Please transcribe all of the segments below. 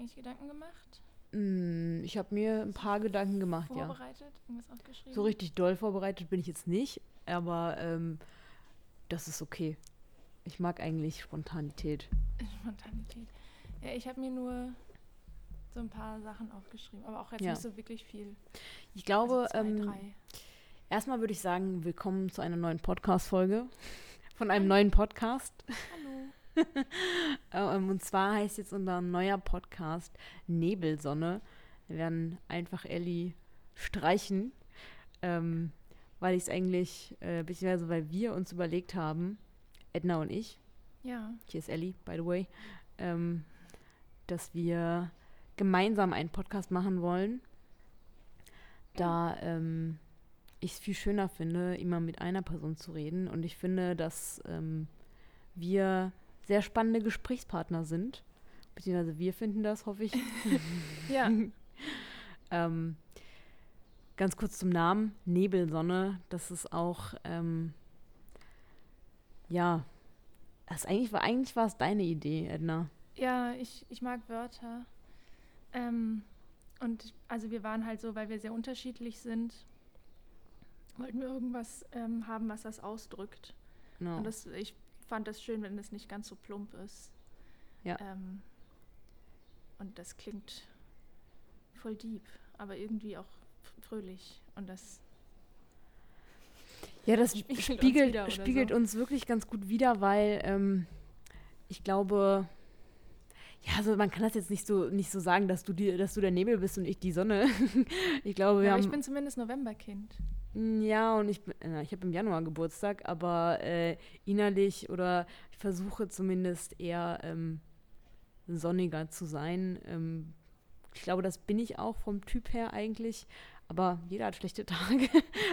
eigentlich Gedanken gemacht? mh, ich habe mir ein paar Gedanken gemacht, ja. Vorbereitet? Irgendwas aufgeschrieben? So richtig doll vorbereitet bin ich jetzt nicht, aber ähm, das ist okay. Ich mag eigentlich Spontanität. Spontanität. Ja, ich habe mir nur so ein paar Sachen aufgeschrieben, aber auch jetzt Ja. nicht so wirklich viel. Ich glaube, also zwei, ähm, erstmal würde ich sagen, willkommen zu einer neuen Podcast-Folge von einem neuen Podcast. Hallo. Ähm, und zwar heißt jetzt unser neuer Podcast Nebelsonne. Wir werden einfach Ellie streichen, ähm, weil ich es eigentlich, äh, beziehungsweise weil wir uns überlegt haben, Edna und ich, Ja. hier ist Ellie, by the way, ähm, dass wir gemeinsam einen Podcast machen wollen, da ähm, ich es viel schöner finde, immer mit einer Person zu reden. Und ich finde, dass ähm, wir sehr spannende Gesprächspartner sind. Beziehungsweise wir finden das, hoffe ich. Ja. ähm, ganz kurz zum Namen, Nebelsonne, das ist auch, ähm, ja, das eigentlich war, eigentlich war es deine Idee, Edna. Ja, ich, ich mag Wörter. Ähm, und also wir waren halt so, weil wir sehr unterschiedlich sind, wollten wir irgendwas ähm, haben, was das ausdrückt. Genau. Und das, ich fand das schön, wenn es nicht ganz so plump ist. Ja. Ähm, und das klingt voll deep, aber irgendwie auch fröhlich. Und das Ja, das Spiegelt uns spiegelt, wieder oder spiegelt so. uns wirklich ganz gut wider, weil ähm, ich glaube, ja, also man kann das jetzt nicht so nicht so sagen, dass du die, dass du der Nebel bist und ich die Sonne. ich glaube, wir ja, aber haben ich bin zumindest Novemberkind. Mm, Ja, und ich, bin- ich habe im Januar Geburtstag, aber äh, innerlich oder ich versuche zumindest eher ähm, sonniger zu sein. Ähm, ich glaube, das bin ich auch vom Typ her eigentlich, aber jeder hat schlechte Tage.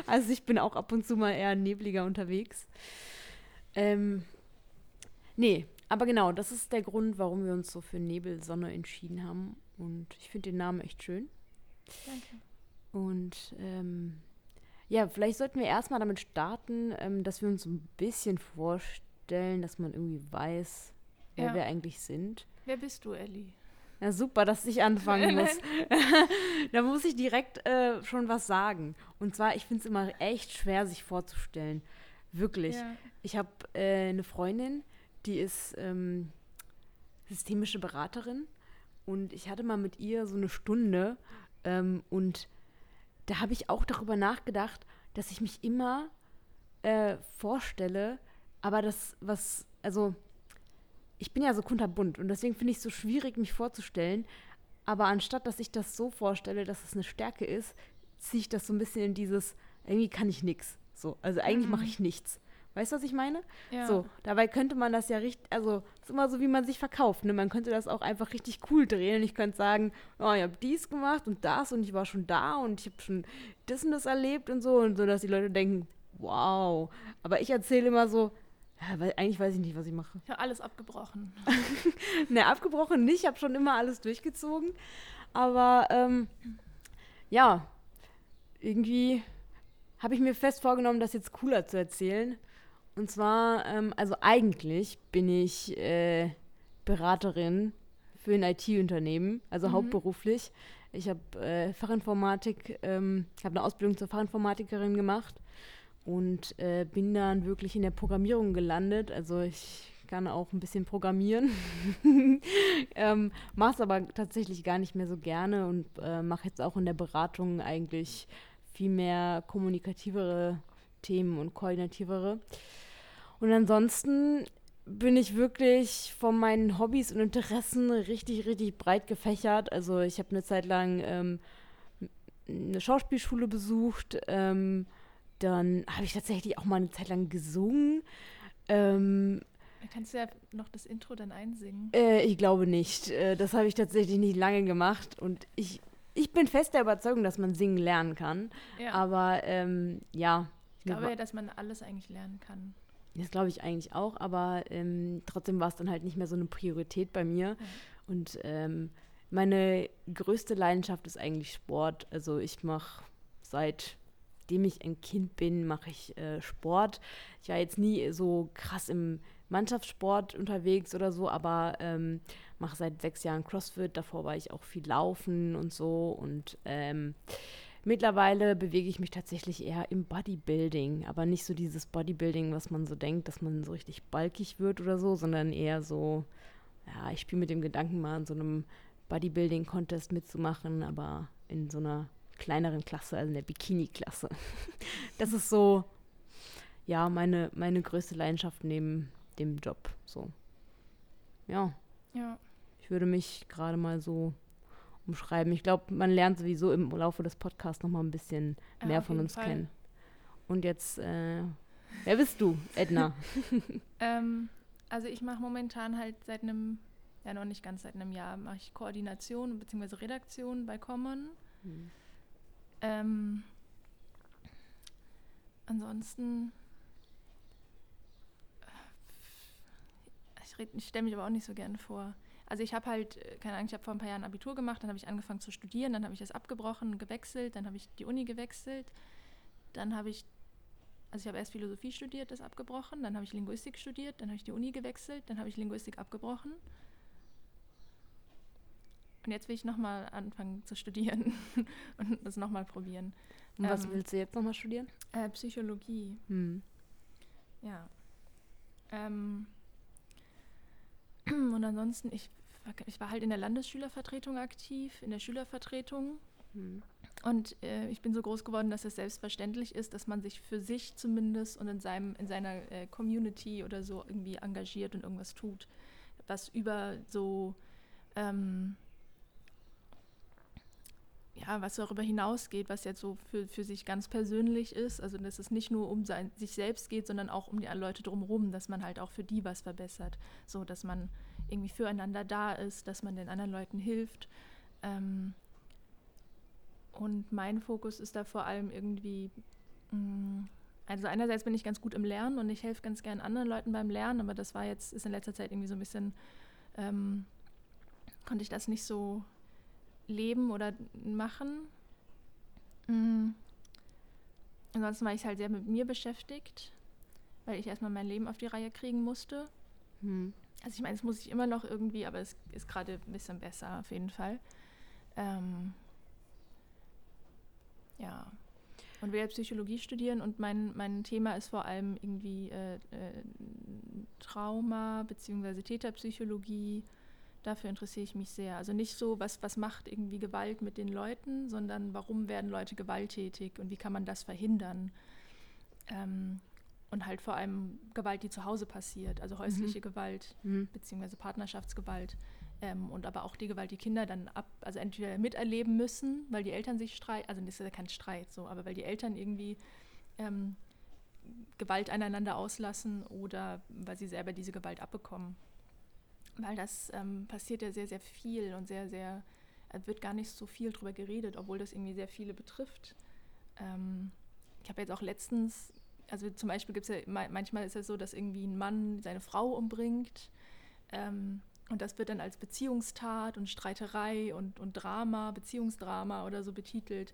also ich bin auch ab und zu mal eher nebliger unterwegs. Ähm, nee, aber genau, das ist der Grund, warum wir uns so für Nebelsonne entschieden haben. Und ich finde den Namen echt schön. Danke. Und ähm, ja, vielleicht sollten wir erstmal damit starten, ähm, dass wir uns ein bisschen vorstellen, dass man irgendwie weiß, wer Ja. wir eigentlich sind. Wer bist du, Ellie? Ja, super, dass ich anfangen muss. da muss ich direkt äh, schon was sagen. Und zwar, ich finde es immer echt schwer, sich vorzustellen. Wirklich. Ja. Ich habe äh, eine Freundin, die ist ähm, systemische Beraterin und ich hatte mal mit ihr so eine Stunde ähm, und da habe ich auch darüber nachgedacht, dass ich mich immer äh, vorstelle, aber das, was, also ich bin ja so kunterbunt und deswegen finde ich es so schwierig, mich vorzustellen. Aber anstatt, dass ich das so vorstelle, dass es eine Stärke ist, ziehe ich das so ein bisschen in dieses, irgendwie kann ich nichts. So, also eigentlich mache ich nichts. Weißt du, was ich meine? Ja. So, dabei könnte man das ja richtig, also ist immer so, wie man sich verkauft. Ne? Man könnte das auch einfach richtig cool drehen ich könnte sagen, oh, ich habe dies gemacht und das und ich war schon da und ich habe schon das und das erlebt und so und so, dass die Leute denken, wow. Aber ich erzähle immer so, ja, weil eigentlich weiß ich nicht, was ich mache. Ich habe alles abgebrochen. Ne, abgebrochen nicht, ich habe schon immer alles durchgezogen. Aber ähm, ja, irgendwie habe ich mir fest vorgenommen, das jetzt cooler zu erzählen. Und zwar, ähm, also eigentlich bin ich äh, Beraterin für ein IT-Unternehmen, also hauptberuflich. Ich habe äh, Fachinformatik, ähm, ich habe eine Ausbildung zur Fachinformatikerin gemacht und äh, bin dann wirklich in der Programmierung gelandet. Also ich kann auch ein bisschen programmieren, ähm, mache es aber tatsächlich gar nicht mehr so gerne und äh, mache jetzt auch in der Beratung eigentlich viel mehr kommunikativere Themen und koordinativere. Und ansonsten bin ich wirklich von meinen Hobbys und Interessen richtig, richtig breit gefächert. Also ich habe eine Zeit lang ähm, eine Schauspielschule besucht. Ähm, dann habe ich tatsächlich auch mal eine Zeit lang gesungen. Ähm, kannst du ja noch das Intro dann einsingen. äh, ich glaube nicht. Äh, das habe ich tatsächlich nicht lange gemacht. Und ich, ich bin fest der Überzeugung, dass man singen lernen kann. Ja. Aber ähm, ja, ich glaube ja, dass man alles eigentlich lernen kann. Das glaube ich eigentlich auch. Aber ähm, trotzdem war es dann halt nicht mehr so eine Priorität bei mir. Und ähm, meine größte Leidenschaft ist eigentlich Sport. Also ich mache seitdem ich ein Kind bin, mache ich äh, Sport. Ich war jetzt nie so krass im Mannschaftssport unterwegs oder so, aber ähm, mache seit sechs Jahren CrossFit. Davor war ich auch viel laufen und so. Und ähm, mittlerweile bewege ich mich tatsächlich eher im Bodybuilding, aber nicht so dieses Bodybuilding, was man so denkt, dass man so richtig balkig wird oder so, sondern eher so, ja, ich spiele mit dem Gedanken mal in so einem Bodybuilding-Contest mitzumachen, aber in so einer kleineren Klasse, also in der Bikini-Klasse. das ist so, ja, meine, meine größte Leidenschaft neben dem Job. So. Ja. Ja. Ich würde mich gerade mal so umschreiben. Ich glaube, man lernt sowieso im Laufe des Podcasts noch mal ein bisschen mehr ja, von uns Fall. kennen. Und jetzt, äh, wer bist du, Edna? ähm, also ich mache momentan halt seit einem, ja noch nicht ganz seit einem Jahr, mache ich Koordination bzw. Redaktion bei Common. Hm. Ähm, ansonsten, ich, ich stelle mich aber auch nicht so gerne vor. Also ich habe halt, äh, keine Ahnung, ich habe vor ein paar Jahren Abitur gemacht, dann habe ich angefangen zu studieren, dann habe ich das abgebrochen, gewechselt, dann habe ich die Uni gewechselt, dann habe ich, also ich habe erst Philosophie studiert, das abgebrochen, dann habe ich Linguistik studiert, dann habe ich die Uni gewechselt, dann habe ich Linguistik abgebrochen. Und jetzt will ich nochmal anfangen zu studieren und das nochmal probieren. Und was ähm, willst du jetzt nochmal studieren? Äh, Psychologie. Hm. Ja. Ähm, und ansonsten, ich, ich war halt in der Landesschülervertretung aktiv, in der Schülervertretung. Hm. Und äh, ich bin so groß geworden, dass es selbstverständlich ist, dass man sich für sich zumindest und in, seinem, in seiner äh, Community oder so irgendwie engagiert und irgendwas tut, was über so, ähm, ja, was darüber hinausgeht, was jetzt so für, für sich ganz persönlich ist. Also, dass es nicht nur um sein, sich selbst geht, sondern auch um die Leute drumherum, dass man halt auch für die was verbessert. So, dass man irgendwie füreinander da ist, dass man den anderen Leuten hilft. Ähm, und mein Fokus ist da vor allem irgendwie, mh, mm, also einerseits bin ich ganz gut im Lernen und ich helfe ganz gern anderen Leuten beim Lernen, aber das war jetzt, ist in letzter Zeit irgendwie so ein bisschen, ähm, konnte ich das nicht so leben oder machen. Mhm. Ansonsten war ich halt sehr mit mir beschäftigt, weil ich erstmal mein Leben auf die Reihe kriegen musste. Mhm. Also ich meine, das muss ich immer noch irgendwie, aber es ist gerade ein bisschen besser auf jeden Fall. Ähm, ja. Und will Psychologie studieren und mein, mein Thema ist vor allem irgendwie äh, äh, Trauma bzw. Täterpsychologie. Dafür interessiere ich mich sehr. Also nicht so, was, was macht irgendwie Gewalt mit den Leuten, sondern warum werden Leute gewalttätig und wie kann man das verhindern. Ähm, und halt vor allem Gewalt, die zu Hause passiert, also häusliche mhm. Gewalt mhm. beziehungsweise Partnerschaftsgewalt. Ähm, und aber auch die Gewalt, die Kinder dann ab, also entweder miterleben müssen, weil die Eltern sich streiten, also das ist ja kein Streit so, aber weil die Eltern irgendwie ähm, Gewalt aneinander auslassen oder weil sie selber diese Gewalt abbekommen. Weil das ähm, passiert ja sehr, sehr viel und sehr, sehr, wird gar nicht so viel drüber geredet, obwohl das irgendwie sehr viele betrifft. Ähm, ich habe jetzt auch letztens, also zum Beispiel gibt es ja, manchmal ist es so, dass irgendwie ein Mann seine Frau umbringt. Ähm, und das wird dann als Beziehungstat und Streiterei und, und Drama, Beziehungsdrama oder so betitelt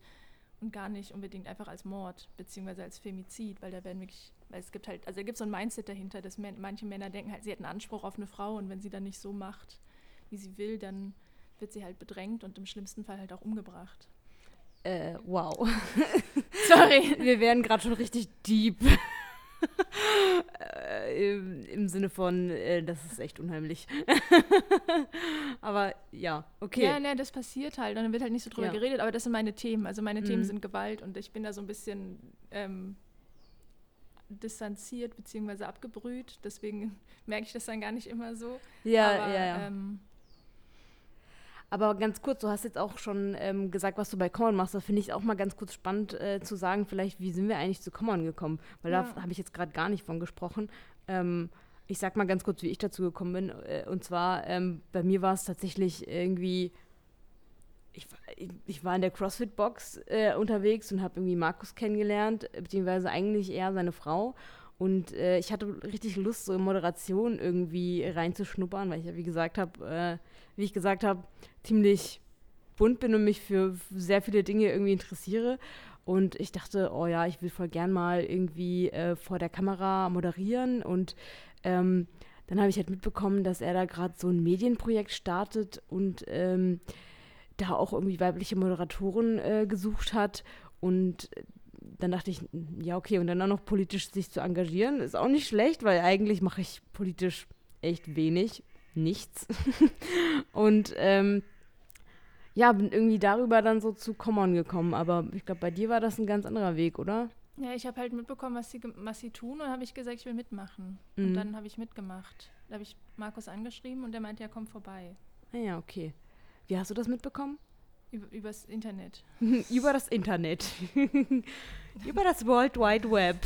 und gar nicht unbedingt einfach als Mord beziehungsweise als Femizid, weil da werden wirklich, weil es gibt halt, also da gibt so ein Mindset dahinter, dass man, manche Männer denken halt, sie hätten Anspruch auf eine Frau und wenn sie dann nicht so macht, wie sie will, dann wird sie halt bedrängt und im schlimmsten Fall halt auch umgebracht. Äh, wow. Sorry. Wir werden gerade schon richtig deep. äh, im, im, Sinne von, äh, das ist echt unheimlich. aber ja, okay. Ja, ne, das passiert halt und dann wird halt nicht so drüber ja. geredet, aber das sind meine Themen. Also meine mhm. Themen sind Gewalt und ich bin da so ein bisschen ähm, distanziert bzw. abgebrüht. Deswegen merke ich das dann gar nicht immer so. Ja, aber, ja, ja. Ähm, aber ganz kurz, du hast jetzt auch schon ähm, gesagt, was du bei Common machst. Das finde ich auch mal ganz kurz spannend äh, zu sagen, vielleicht, wie sind wir eigentlich zu Common gekommen? Weil ja. da habe ich jetzt gerade gar nicht von gesprochen. Ähm, ich sag mal ganz kurz, wie ich dazu gekommen bin. Äh, und zwar, ähm, bei mir war es tatsächlich irgendwie, ich, ich war in der CrossFit-Box äh, unterwegs und habe irgendwie Markus kennengelernt, beziehungsweise eigentlich eher seine Frau. Und äh, ich hatte richtig Lust, so in Moderation irgendwie reinzuschnuppern, weil ich ja, wie gesagt habe, äh, wie ich gesagt habe, ziemlich bunt bin und mich für sehr viele Dinge irgendwie interessiere. Und ich dachte, oh ja, ich will voll gern mal irgendwie äh, vor der Kamera moderieren. Und ähm, dann habe ich halt mitbekommen, dass er da gerade so ein Medienprojekt startet und ähm, da auch irgendwie weibliche Moderatoren äh, gesucht hat. Und dann dachte ich, ja, okay, und dann auch noch politisch sich zu engagieren, ist auch nicht schlecht, weil eigentlich mache ich politisch echt wenig, nichts. und ähm, ja, bin irgendwie darüber dann so zu Common gekommen. Aber ich glaube, bei dir war das ein ganz anderer Weg, oder? Ja, ich habe halt mitbekommen, was sie, was sie tun und habe ich gesagt, ich will mitmachen. Mhm. Und dann habe ich mitgemacht. Da habe ich Markus angeschrieben und der meinte, ja, komm vorbei. Ah ja, okay. Wie hast du das mitbekommen? Über, übers Internet. Über das Internet. Über das World Wide Web.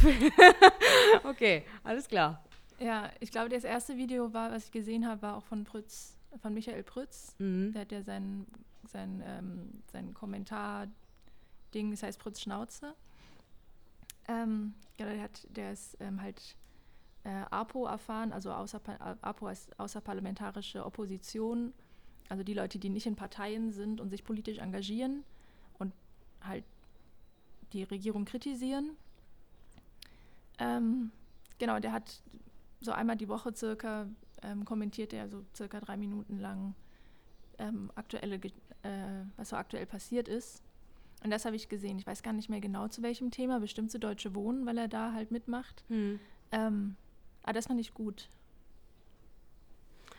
okay, alles klar. Ja, ich glaube, das erste Video war, was ich gesehen habe, war auch von Prütz, von Michael Prütz. Mhm. Der hat ja sein, sein, ähm, sein Kommentar-Ding, das heißt Prütz Schnauze. Ähm, ja, der, hat, der ist ähm, halt äh, APO erfahren, also außer, APO als außerparlamentarische Opposition, also die Leute, die nicht in Parteien sind und sich politisch engagieren und halt die Regierung kritisieren. Ähm, genau, der hat so einmal die Woche circa ähm, kommentiert er so circa drei Minuten lang ähm, aktuelle, äh, was so aktuell passiert ist. Und das habe ich gesehen. Ich weiß gar nicht mehr genau zu welchem Thema, bestimmt zu Deutsche Wohnen, weil er da halt mitmacht. Hm. Ähm, aber das fand ich gut.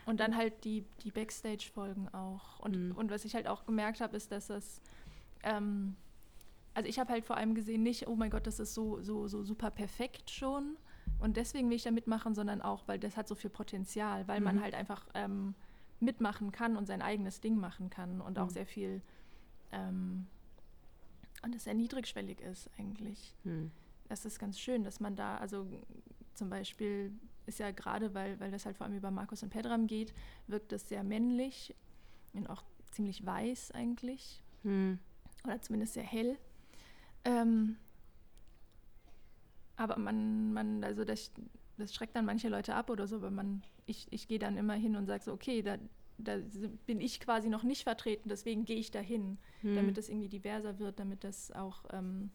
Und dann halt die, die Backstage-Folgen auch. Und, mhm. und was ich halt auch gemerkt habe, ist, dass das, ähm, also ich habe halt vor allem gesehen, nicht, oh mein Gott, das ist so, so, so super perfekt schon. Und deswegen will ich da mitmachen, sondern auch, weil das hat so viel Potenzial, weil mhm. man halt einfach ähm, mitmachen kann und sein eigenes Ding machen kann und mhm. auch sehr viel ähm, und es sehr niedrigschwellig ist eigentlich. Mhm. Das ist ganz schön, dass man da, also zum Beispiel ist ja gerade, weil, weil das halt vor allem über Markus und Pedram geht, wirkt es sehr männlich und auch ziemlich weiß eigentlich. Hm. Oder zumindest sehr hell. Ähm, aber man, man, also das, das schreckt dann manche Leute ab oder so, aber man, ich, ich gehe dann immer hin und sage so, okay, da, da bin ich quasi noch nicht vertreten, deswegen gehe ich dahin, hm. damit das irgendwie diverser wird, damit das auch ähm,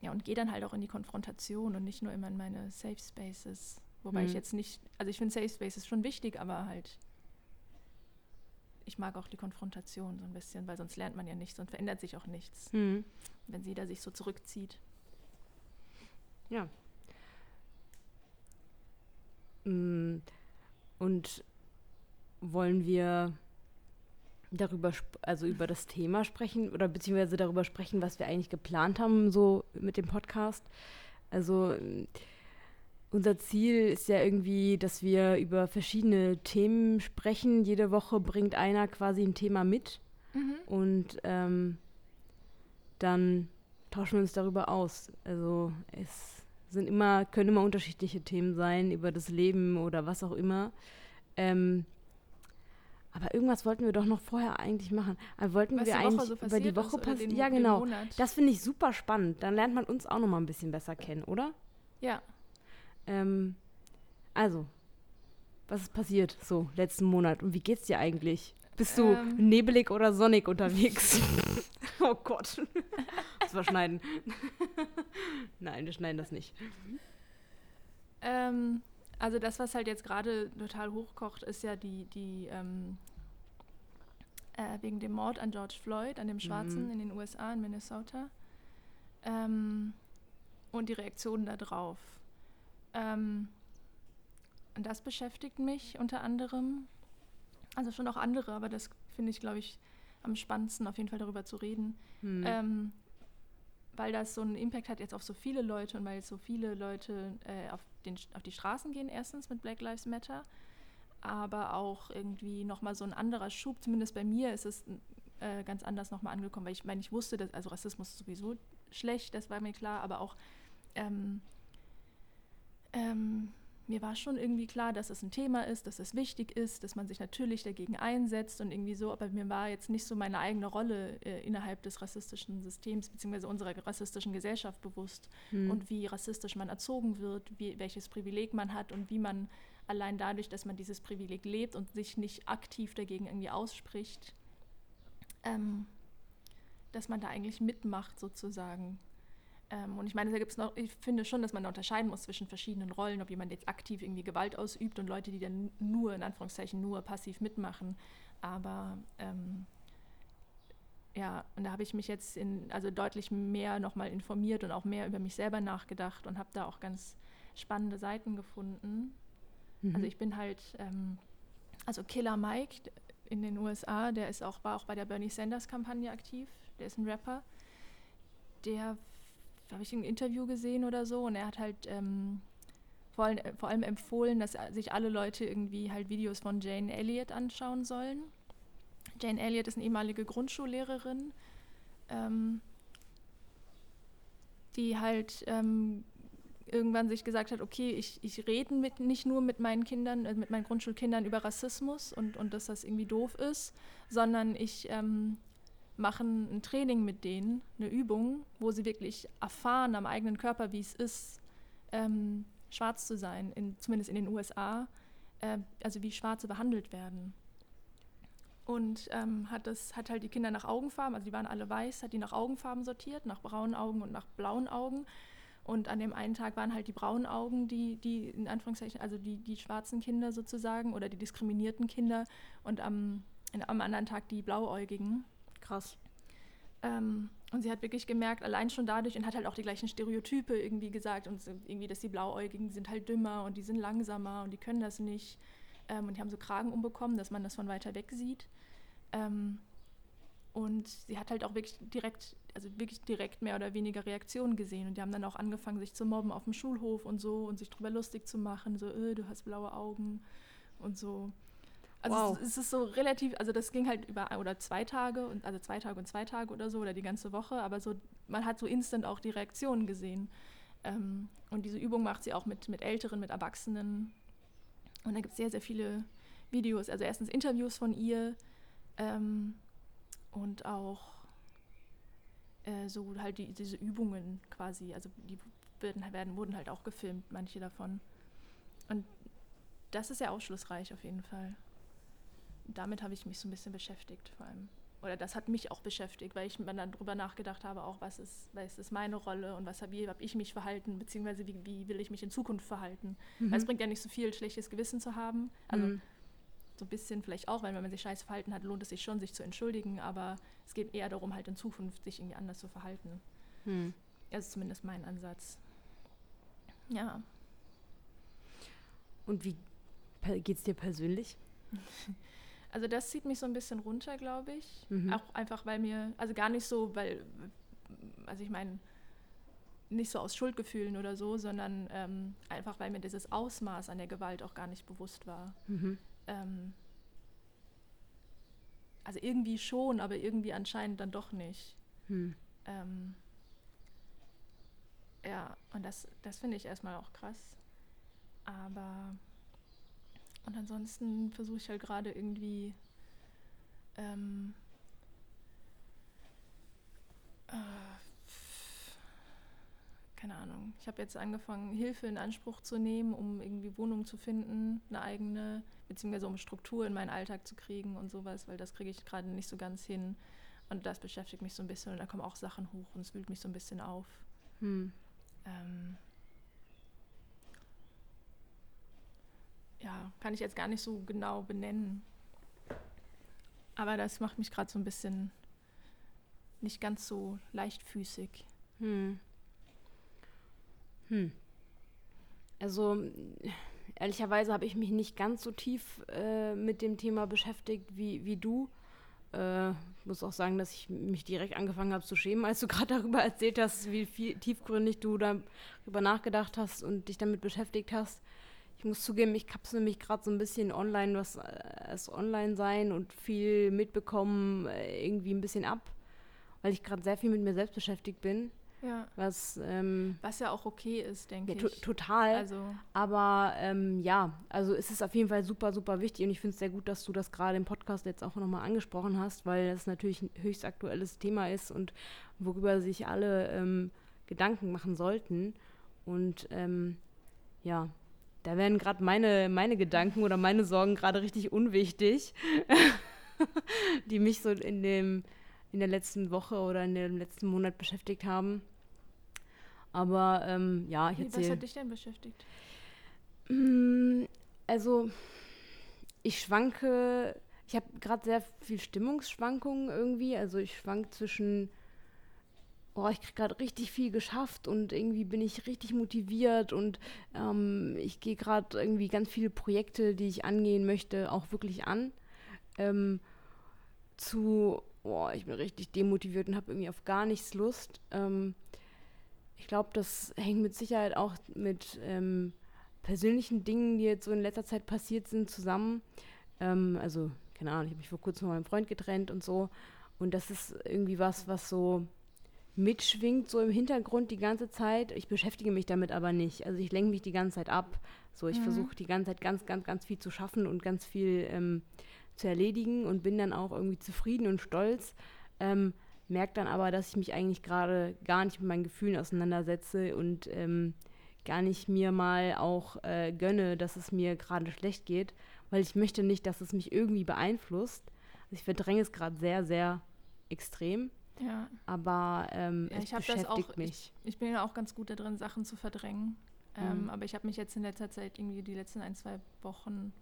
ja, und gehe dann halt auch in die Konfrontation und nicht nur immer in meine Safe Spaces. Wobei mhm. ich jetzt nicht, also ich finde Safe Spaces schon wichtig, aber halt, ich mag auch die Konfrontation so ein bisschen, weil sonst lernt man ja nichts und verändert sich auch nichts, mhm. wenn sie da sich so zurückzieht. Ja. Mm, und wollen wir darüber, also über das Thema sprechen oder beziehungsweise darüber sprechen, was wir eigentlich geplant haben, so mit dem Podcast. Also unser Ziel ist ja irgendwie, dass wir über verschiedene Themen sprechen. Jede Woche bringt einer quasi ein Thema mit mhm. und ähm, dann tauschen wir uns darüber aus. Also es sind immer, können immer unterschiedliche Themen sein über das Leben oder was auch immer. Ähm, aber irgendwas wollten wir doch noch vorher eigentlich machen. Aber wollten Was wir eigentlich so über die Woche passieren? Ja, genau. Das finde ich super spannend. Dann lernt man uns auch noch mal ein bisschen besser kennen, oder? Ja. Ähm, also, was ist passiert so letzten Monat und wie geht's dir eigentlich? Bist du ähm. nebelig oder sonnig unterwegs? oh Gott. Das war schneiden. Nein, wir schneiden das nicht. Ähm, also das, was halt jetzt gerade total hochkocht, ist ja die, die ähm, äh, wegen dem Mord an George Floyd, an dem Schwarzen mhm. in den USA, in Minnesota. Ähm, und die Reaktionen darauf. Ähm, und das beschäftigt mich unter anderem. Also schon auch andere, aber das finde ich, glaube ich, am spannendsten, auf jeden Fall darüber zu reden. Mhm. Ähm, weil das so einen Impact hat jetzt auf so viele Leute und weil so viele Leute äh, auf, den, auf die Straßen gehen, erstens mit Black Lives Matter, aber auch irgendwie nochmal so ein anderer Schub, zumindest bei mir ist es äh, ganz anders nochmal angekommen, weil ich meine, ich wusste, dass, also Rassismus ist sowieso schlecht, das war mir klar, aber auch ähm, ähm, mir war schon irgendwie klar, dass es ein Thema ist, dass es wichtig ist, dass man sich natürlich dagegen einsetzt und irgendwie so, aber mir war jetzt nicht so meine eigene Rolle äh, innerhalb des rassistischen Systems bzw. unserer rassistischen Gesellschaft bewusst hm. und wie rassistisch man erzogen wird, wie, welches Privileg man hat und wie man allein dadurch, dass man dieses Privileg lebt und sich nicht aktiv dagegen irgendwie ausspricht, ähm, dass man da eigentlich mitmacht sozusagen. Ähm, und ich meine, da gibt es noch, ich finde schon, dass man da unterscheiden muss zwischen verschiedenen Rollen, ob jemand jetzt aktiv irgendwie Gewalt ausübt und Leute, die dann nur, in Anführungszeichen, nur passiv mitmachen. Aber ähm, ja, und da habe ich mich jetzt in, also deutlich mehr nochmal informiert und auch mehr über mich selber nachgedacht und habe da auch ganz spannende Seiten gefunden. Mhm. Also ich bin halt, ähm, also Killer Mike in den USA, der ist auch, war auch bei der Bernie Sanders-Kampagne aktiv, der ist ein Rapper. Der habe ich ein Interview gesehen oder so und er hat halt ähm, vor, allem, vor allem empfohlen, dass sich alle Leute irgendwie halt Videos von Jane Elliott anschauen sollen. Jane Elliott ist eine ehemalige Grundschullehrerin, ähm, die halt ähm, irgendwann sich gesagt hat, okay, ich, ich rede nicht nur mit meinen Kindern, äh, mit meinen Grundschulkindern über Rassismus und, und dass das irgendwie doof ist, sondern ich ähm, mache ein Training mit denen, eine Übung, wo sie wirklich erfahren am eigenen Körper, wie es ist, ähm, schwarz zu sein, in, zumindest in den USA, äh, also wie Schwarze behandelt werden. Und ähm, hat, das, hat halt die Kinder nach Augenfarben, also die waren alle weiß, hat die nach Augenfarben sortiert, nach braunen Augen und nach blauen Augen. Und an dem einen Tag waren halt die braunen Augen, die, die in Anführungszeichen, also die, die schwarzen Kinder sozusagen oder die diskriminierten Kinder und am, am anderen Tag die blauäugigen. Krass. Ähm, und sie hat wirklich gemerkt, allein schon dadurch, und hat halt auch die gleichen Stereotype irgendwie gesagt, und irgendwie, dass die Blauäugigen sind halt dümmer und die sind langsamer und die können das nicht. Ähm, und die haben so Kragen umbekommen, dass man das von weiter weg sieht. Ähm, und sie hat halt auch wirklich direkt, also wirklich direkt mehr oder weniger Reaktionen gesehen. Und die haben dann auch angefangen, sich zu mobben auf dem Schulhof und so und sich drüber lustig zu machen, so, öh, du hast blaue Augen und so. Also wow. es, es, ist so relativ, also das ging halt über oder zwei Tage und also zwei Tage und zwei Tage oder so oder die ganze Woche, aber so man hat so instant auch die Reaktionen gesehen. Ähm, und diese Übung macht sie auch mit, mit Älteren, mit Erwachsenen. Und da gibt es sehr, sehr viele Videos. Also erstens Interviews von ihr, ähm, und auch äh, so halt die, diese Übungen quasi, also die werden, werden, wurden halt auch gefilmt, manche davon. Und das ist ja aufschlussreich auf jeden Fall. Damit habe ich mich so ein bisschen beschäftigt vor allem. Oder das hat mich auch beschäftigt, weil ich dann darüber nachgedacht habe, auch was ist, was ist meine Rolle und was habe hab ich mich verhalten, beziehungsweise wie, wie will ich mich in Zukunft verhalten. Mhm. Weil es bringt ja nicht so viel, schlechtes Gewissen zu haben. Also mhm so ein bisschen vielleicht auch, weil wenn man sich scheiße verhalten hat, lohnt es sich schon, sich zu entschuldigen, aber es geht eher darum, halt in Zukunft sich irgendwie anders zu verhalten. Hm. Das ist zumindest mein Ansatz. Ja. Und wie geht es dir persönlich? Also das zieht mich so ein bisschen runter, glaube ich. Mhm. Auch einfach, weil mir, also gar nicht so, weil, also ich meine, nicht so aus Schuldgefühlen oder so, sondern ähm, einfach, weil mir dieses Ausmaß an der Gewalt auch gar nicht bewusst war. Mhm ähm, also irgendwie schon, aber irgendwie anscheinend dann doch nicht. Hm. Ähm, ja, und das, das finde ich erstmal auch krass. Aber und ansonsten versuche ich halt gerade irgendwie ähm, äh, keine Ahnung. Ich habe jetzt angefangen, Hilfe in Anspruch zu nehmen, um irgendwie Wohnung zu finden, eine eigene beziehungsweise um Struktur in meinen Alltag zu kriegen und sowas, weil das kriege ich gerade nicht so ganz hin. Und das beschäftigt mich so ein bisschen und da kommen auch Sachen hoch und es wühlt mich so ein bisschen auf. Hm. Ähm, ja, kann ich jetzt gar nicht so genau benennen. Aber das macht mich gerade so ein bisschen nicht ganz so leichtfüßig. Hm. Hm. Also ehrlicherweise habe ich mich nicht ganz so tief äh, mit dem Thema beschäftigt wie, wie du. Äh, muss auch sagen, dass ich mich direkt angefangen habe zu schämen, als du gerade darüber erzählt hast, wie viel tiefgründig du darüber nachgedacht hast und dich damit beschäftigt hast. Ich muss zugeben, ich kapsel mich gerade so ein bisschen online, was äh, online sein und viel mitbekommen, äh, irgendwie ein bisschen ab, weil ich gerade sehr viel mit mir selbst beschäftigt bin. Ja. Was, ähm, was ja auch okay ist, denke ja, ich. Total. Also. Aber ähm, ja, also es ist auf jeden Fall super, super wichtig und ich finde es sehr gut, dass du das gerade im Podcast jetzt auch nochmal angesprochen hast, weil das natürlich ein höchst aktuelles Thema ist und worüber sich alle ähm, Gedanken machen sollten. Und ähm, ja, da werden gerade meine, meine Gedanken oder meine Sorgen gerade richtig unwichtig, die mich so in dem in der letzten Woche oder in dem letzten Monat beschäftigt haben. Aber ähm, ja, ich erzähle. Was hat dich denn beschäftigt? Mm, also, ich schwanke, ich habe gerade sehr viel Stimmungsschwankungen irgendwie. Also, ich schwank zwischen, oh, ich kriege gerade richtig viel geschafft und irgendwie bin ich richtig motiviert und ähm, ich gehe gerade irgendwie ganz viele Projekte, die ich angehen möchte, auch wirklich an. Ähm, zu, oh, ich bin richtig demotiviert und habe irgendwie auf gar nichts Lust. Ähm, ich glaube, das hängt mit Sicherheit auch mit ähm, persönlichen Dingen, die jetzt so in letzter Zeit passiert sind, zusammen. Ähm, also, keine Ahnung, ich habe mich vor kurzem von meinem Freund getrennt und so. Und das ist irgendwie was, was so mitschwingt, so im Hintergrund die ganze Zeit. Ich beschäftige mich damit aber nicht. Also ich lenke mich die ganze Zeit ab. So, ich mhm. versuche die ganze Zeit ganz, ganz, ganz viel zu schaffen und ganz viel ähm, zu erledigen und bin dann auch irgendwie zufrieden und stolz. Ähm, merke dann aber, dass ich mich eigentlich gerade gar nicht mit meinen Gefühlen auseinandersetze und ähm, gar nicht mir mal auch äh, gönne, dass es mir gerade schlecht geht, weil ich möchte nicht, dass es mich irgendwie beeinflusst. Also ich verdränge es gerade sehr, sehr extrem. Ja. Aber ähm, ja, es beschäftigt auch, mich. Ich, ich, bin ja auch ganz gut darin, Sachen zu verdrängen. Ähm, mhm. Aber ich habe mich jetzt in letzter Zeit irgendwie die letzten ein, zwei Wochen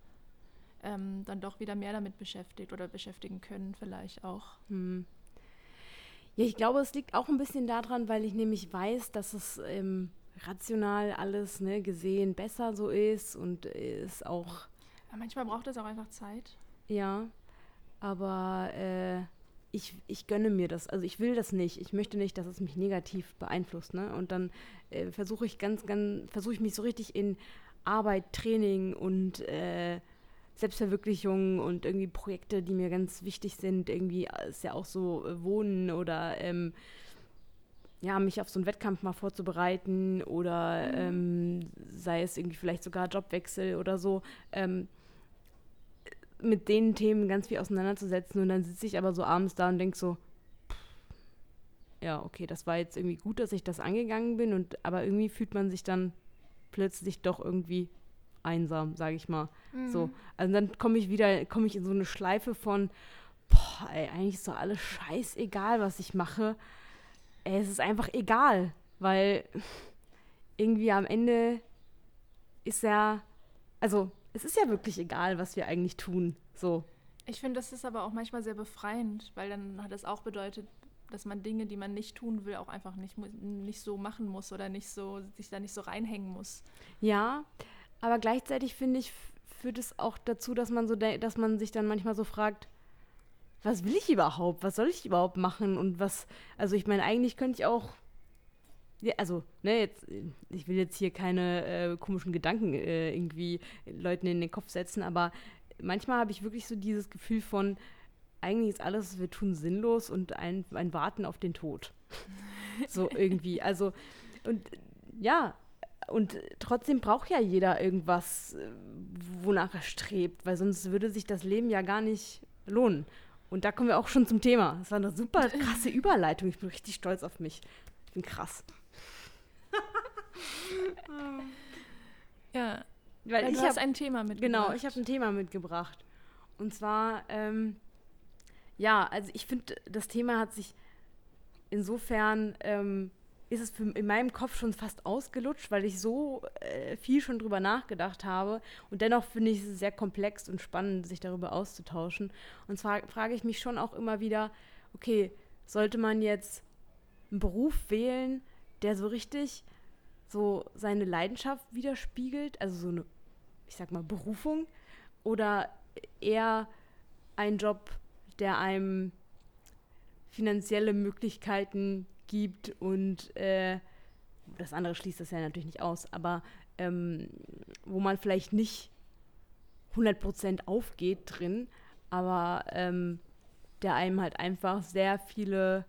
ähm, dann doch wieder mehr damit beschäftigt oder beschäftigen können vielleicht auch. Mhm. Ja, ich glaube, es liegt auch ein bisschen daran, weil ich nämlich weiß, dass es ähm, rational alles ne, gesehen besser so ist und ist auch. Ja, manchmal braucht es auch einfach Zeit. Ja, aber äh, ich, ich gönne mir das. Also ich will das nicht. Ich möchte nicht, dass es mich negativ beeinflusst. Ne? Und dann äh, versuche ich ganz, ganz, versuche ich mich so richtig in Arbeit, Training und äh, Selbstverwirklichung und irgendwie Projekte, die mir ganz wichtig sind. Irgendwie ist ja auch so äh, Wohnen oder ähm, ja, mich auf so einen Wettkampf mal vorzubereiten oder mhm. ähm, sei es irgendwie vielleicht sogar Jobwechsel oder so. Ähm, mit den Themen ganz viel auseinanderzusetzen und dann sitze ich aber so abends da und denke so, ja, okay, das war jetzt irgendwie gut, dass ich das angegangen bin und aber irgendwie fühlt man sich dann plötzlich doch irgendwie einsam, sage ich mal. Mhm. So, also dann komme ich wieder, komme ich in so eine Schleife von, boah, ey, eigentlich ist doch alles scheißegal, was ich mache. Ey, es ist einfach egal, weil irgendwie am Ende ist ja, also es ist ja wirklich egal, was wir eigentlich tun. So. Ich finde, das ist aber auch manchmal sehr befreiend, weil dann hat es auch bedeutet, dass man Dinge, die man nicht tun will, auch einfach nicht, nicht so machen muss oder nicht so, sich da nicht so reinhängen muss. Ja, aber gleichzeitig finde ich, führt es auch dazu, dass man so dass man sich dann manchmal so fragt, was will ich überhaupt? Was soll ich überhaupt machen? Und was, also ich meine, eigentlich könnte ich auch, ja, also, ne, jetzt, ich will jetzt hier keine äh, komischen Gedanken äh, irgendwie Leuten in den Kopf setzen, aber manchmal habe ich wirklich so dieses Gefühl von, eigentlich ist alles, was wir tun, sinnlos und ein, ein Warten auf den Tod. so irgendwie. Also, und ja, und trotzdem braucht ja jeder irgendwas, äh, wonach er strebt, weil sonst würde sich das Leben ja gar nicht lohnen. Und da kommen wir auch schon zum Thema. Das war eine super krasse Überleitung. Ich bin richtig stolz auf mich. Ich bin krass. Ja, weil ja, ich habe ein Thema mitgebracht. Genau, ich habe ein Thema mitgebracht. Und zwar, ähm, ja, also ich finde, das Thema hat sich insofern ähm, ist es in meinem Kopf schon fast ausgelutscht, weil ich so äh, viel schon drüber nachgedacht habe. Und dennoch finde ich es sehr komplex und spannend, sich darüber auszutauschen. Und zwar frage ich mich schon auch immer wieder, okay, sollte man jetzt einen Beruf wählen, der so richtig so seine Leidenschaft widerspiegelt, also so eine, ich sag mal, Berufung, oder eher ein Job, der einem finanzielle Möglichkeiten gibt und äh, das andere schließt das ja natürlich nicht aus, aber ähm, wo man vielleicht nicht 100% aufgeht drin, aber ähm, der einem halt einfach sehr viele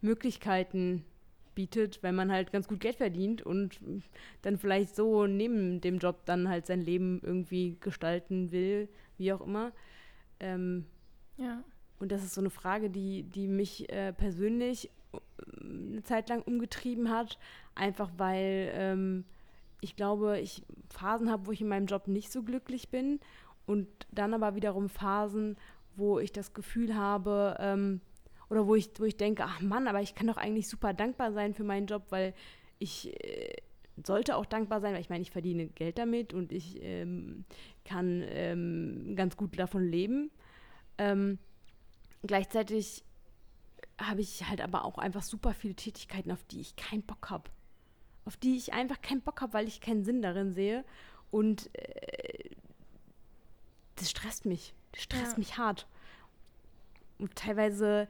Möglichkeiten bietet, wenn man halt ganz gut Geld verdient und dann vielleicht so neben dem Job dann halt sein Leben irgendwie gestalten will, wie auch immer. Ähm, ja. Und das ist so eine Frage, die, die mich äh, persönlich eine Zeit lang umgetrieben hat, einfach weil ähm, ich glaube, ich Phasen habe, wo ich in meinem Job nicht so glücklich bin und dann aber wiederum Phasen, wo ich das Gefühl habe, ähm, oder wo ich, wo ich denke, ach Mann, aber ich kann doch eigentlich super dankbar sein für meinen Job, weil ich äh, sollte auch dankbar sein, weil ich meine, ich verdiene Geld damit und ich ähm, kann ähm, ganz gut davon leben. Ähm, gleichzeitig habe ich halt aber auch einfach super viele Tätigkeiten, auf die ich keinen Bock habe. Auf die ich einfach keinen Bock habe, weil ich keinen Sinn darin sehe. Und äh, das stresst mich. Das stresst ja. mich hart. Und teilweise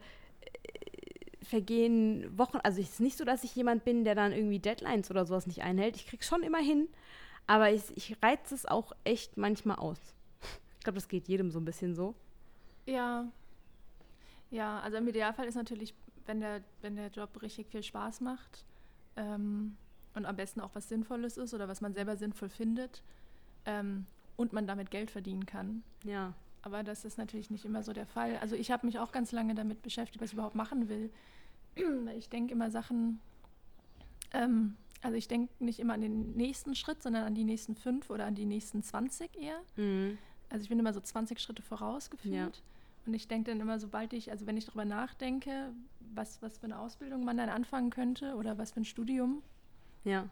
vergehen Wochen. Also es ist nicht so, dass ich jemand bin, der dann irgendwie Deadlines oder sowas nicht einhält. Ich krieg's schon immer hin. Aber ich, ich reize es auch echt manchmal aus. Ich glaube, das geht jedem so ein bisschen so. Ja, ja, also im Idealfall ist natürlich, wenn der, wenn der Job richtig viel Spaß macht ähm, und am besten auch was Sinnvolles ist oder was man selber sinnvoll findet ähm, und man damit Geld verdienen kann. Ja. Aber das ist natürlich nicht immer so der Fall. Also ich habe mich auch ganz lange damit beschäftigt, was ich überhaupt machen will. Ich denke immer Sachen, ähm, also ich denke nicht immer an den nächsten Schritt, sondern an die nächsten fünf oder an die nächsten 20 eher. Mhm. Also ich bin immer so 20 Schritte vorausgeführt. Ja. Und ich denke dann immer, sobald ich, also wenn ich darüber nachdenke, was, was für eine Ausbildung man dann anfangen könnte oder was für ein Studium. Ja.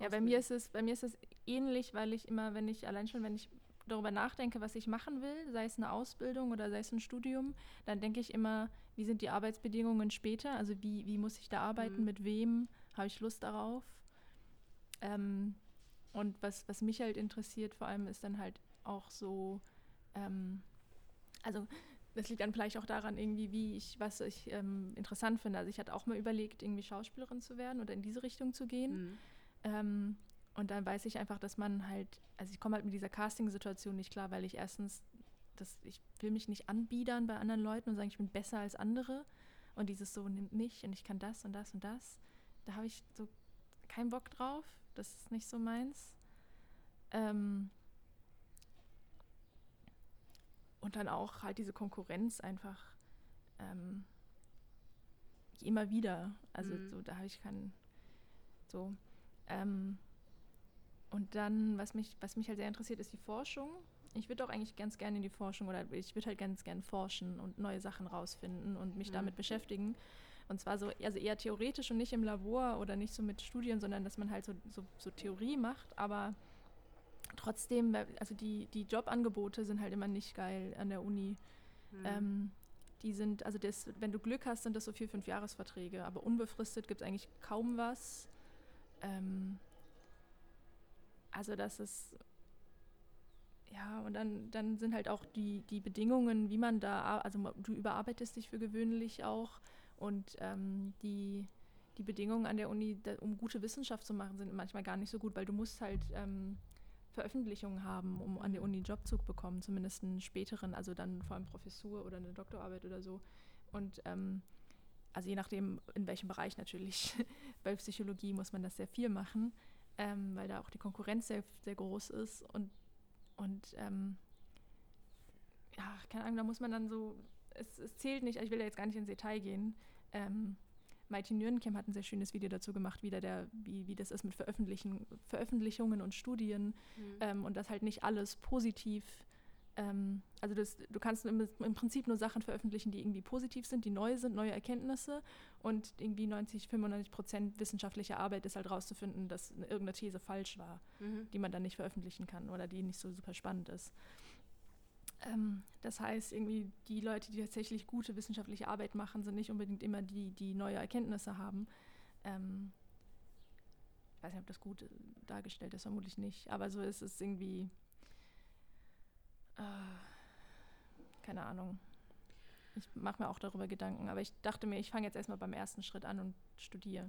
Ja, bei mir ist es, bei mir ist es ähnlich, weil ich immer, wenn ich, allein schon, wenn ich darüber nachdenke, was ich machen will, sei es eine Ausbildung oder sei es ein Studium, dann denke ich immer, wie sind die Arbeitsbedingungen später? Also wie, wie muss ich da arbeiten, mhm. mit wem? Habe ich Lust darauf? Ähm, und was, was mich halt interessiert vor allem ist dann halt auch so, ähm, also das liegt dann vielleicht auch daran, irgendwie, wie ich, was ich ähm, interessant finde. Also ich hatte auch mal überlegt, irgendwie Schauspielerin zu werden oder in diese Richtung zu gehen. Mhm. Ähm, und dann weiß ich einfach, dass man halt, also ich komme halt mit dieser Casting-Situation nicht klar, weil ich erstens, das, ich will mich nicht anbiedern bei anderen Leuten und sagen, ich bin besser als andere. Und dieses so nimmt mich und ich kann das und das und das. Da habe ich so keinen Bock drauf. Das ist nicht so meins. Ähm, und dann auch halt diese Konkurrenz einfach ähm, immer wieder. Also mhm. so, da habe ich keinen so. Ähm, und dann, was mich, was mich halt sehr interessiert, ist die Forschung. Ich würde auch eigentlich ganz gerne in die Forschung oder ich würde halt ganz gerne forschen und neue Sachen rausfinden und mich mhm. damit beschäftigen. Und zwar so, also eher theoretisch und nicht im Labor oder nicht so mit Studien, sondern dass man halt so, so, so Theorie macht, aber trotzdem, also die, die Jobangebote sind halt immer nicht geil an der Uni. Mhm. Ähm, die sind, also das, wenn du Glück hast, sind das so vier, fünf Jahresverträge, aber unbefristet gibt es eigentlich kaum was. Ähm, also das ist, ja, und dann, dann sind halt auch die, die Bedingungen, wie man da, also du überarbeitest dich für gewöhnlich auch und ähm, die, die Bedingungen an der Uni, da, um gute Wissenschaft zu machen, sind manchmal gar nicht so gut, weil du musst halt ähm, Veröffentlichungen haben, um an der Uni einen Job zu bekommen, zumindest einen späteren, also dann vor allem Professur oder eine Doktorarbeit oder so. Und ähm, also je nachdem, in welchem Bereich natürlich. Bei Psychologie muss man das sehr viel machen, ähm, weil da auch die Konkurrenz sehr, sehr groß ist. Und, und ähm, ja, keine Ahnung, da muss man dann so, es, es, zählt nicht, ich will da jetzt gar nicht ins Detail gehen. Ähm, Maiti Nürnkem hat ein sehr schönes Video dazu gemacht, wie, der, wie, wie das ist mit Veröffentlichen, Veröffentlichungen und Studien mhm. ähm, und das halt nicht alles positiv. Ähm, also das, du kannst im, im, Prinzip nur Sachen veröffentlichen, die irgendwie positiv sind, die neu sind, neue Erkenntnisse und irgendwie 90, 95 Prozent wissenschaftlicher Arbeit ist halt rauszufinden, dass irgendeine These falsch war, mhm. die man dann nicht veröffentlichen kann oder die nicht so super spannend ist. Ähm, das heißt, irgendwie die Leute, die tatsächlich gute wissenschaftliche Arbeit machen, sind nicht unbedingt immer die, die neue Erkenntnisse haben. Ähm, ich weiß nicht, ob das gut dargestellt ist, vermutlich nicht. Aber so ist es irgendwie, äh, keine Ahnung. Ich mache mir auch darüber Gedanken, aber ich dachte mir, ich fange jetzt erstmal beim ersten Schritt an und studiere.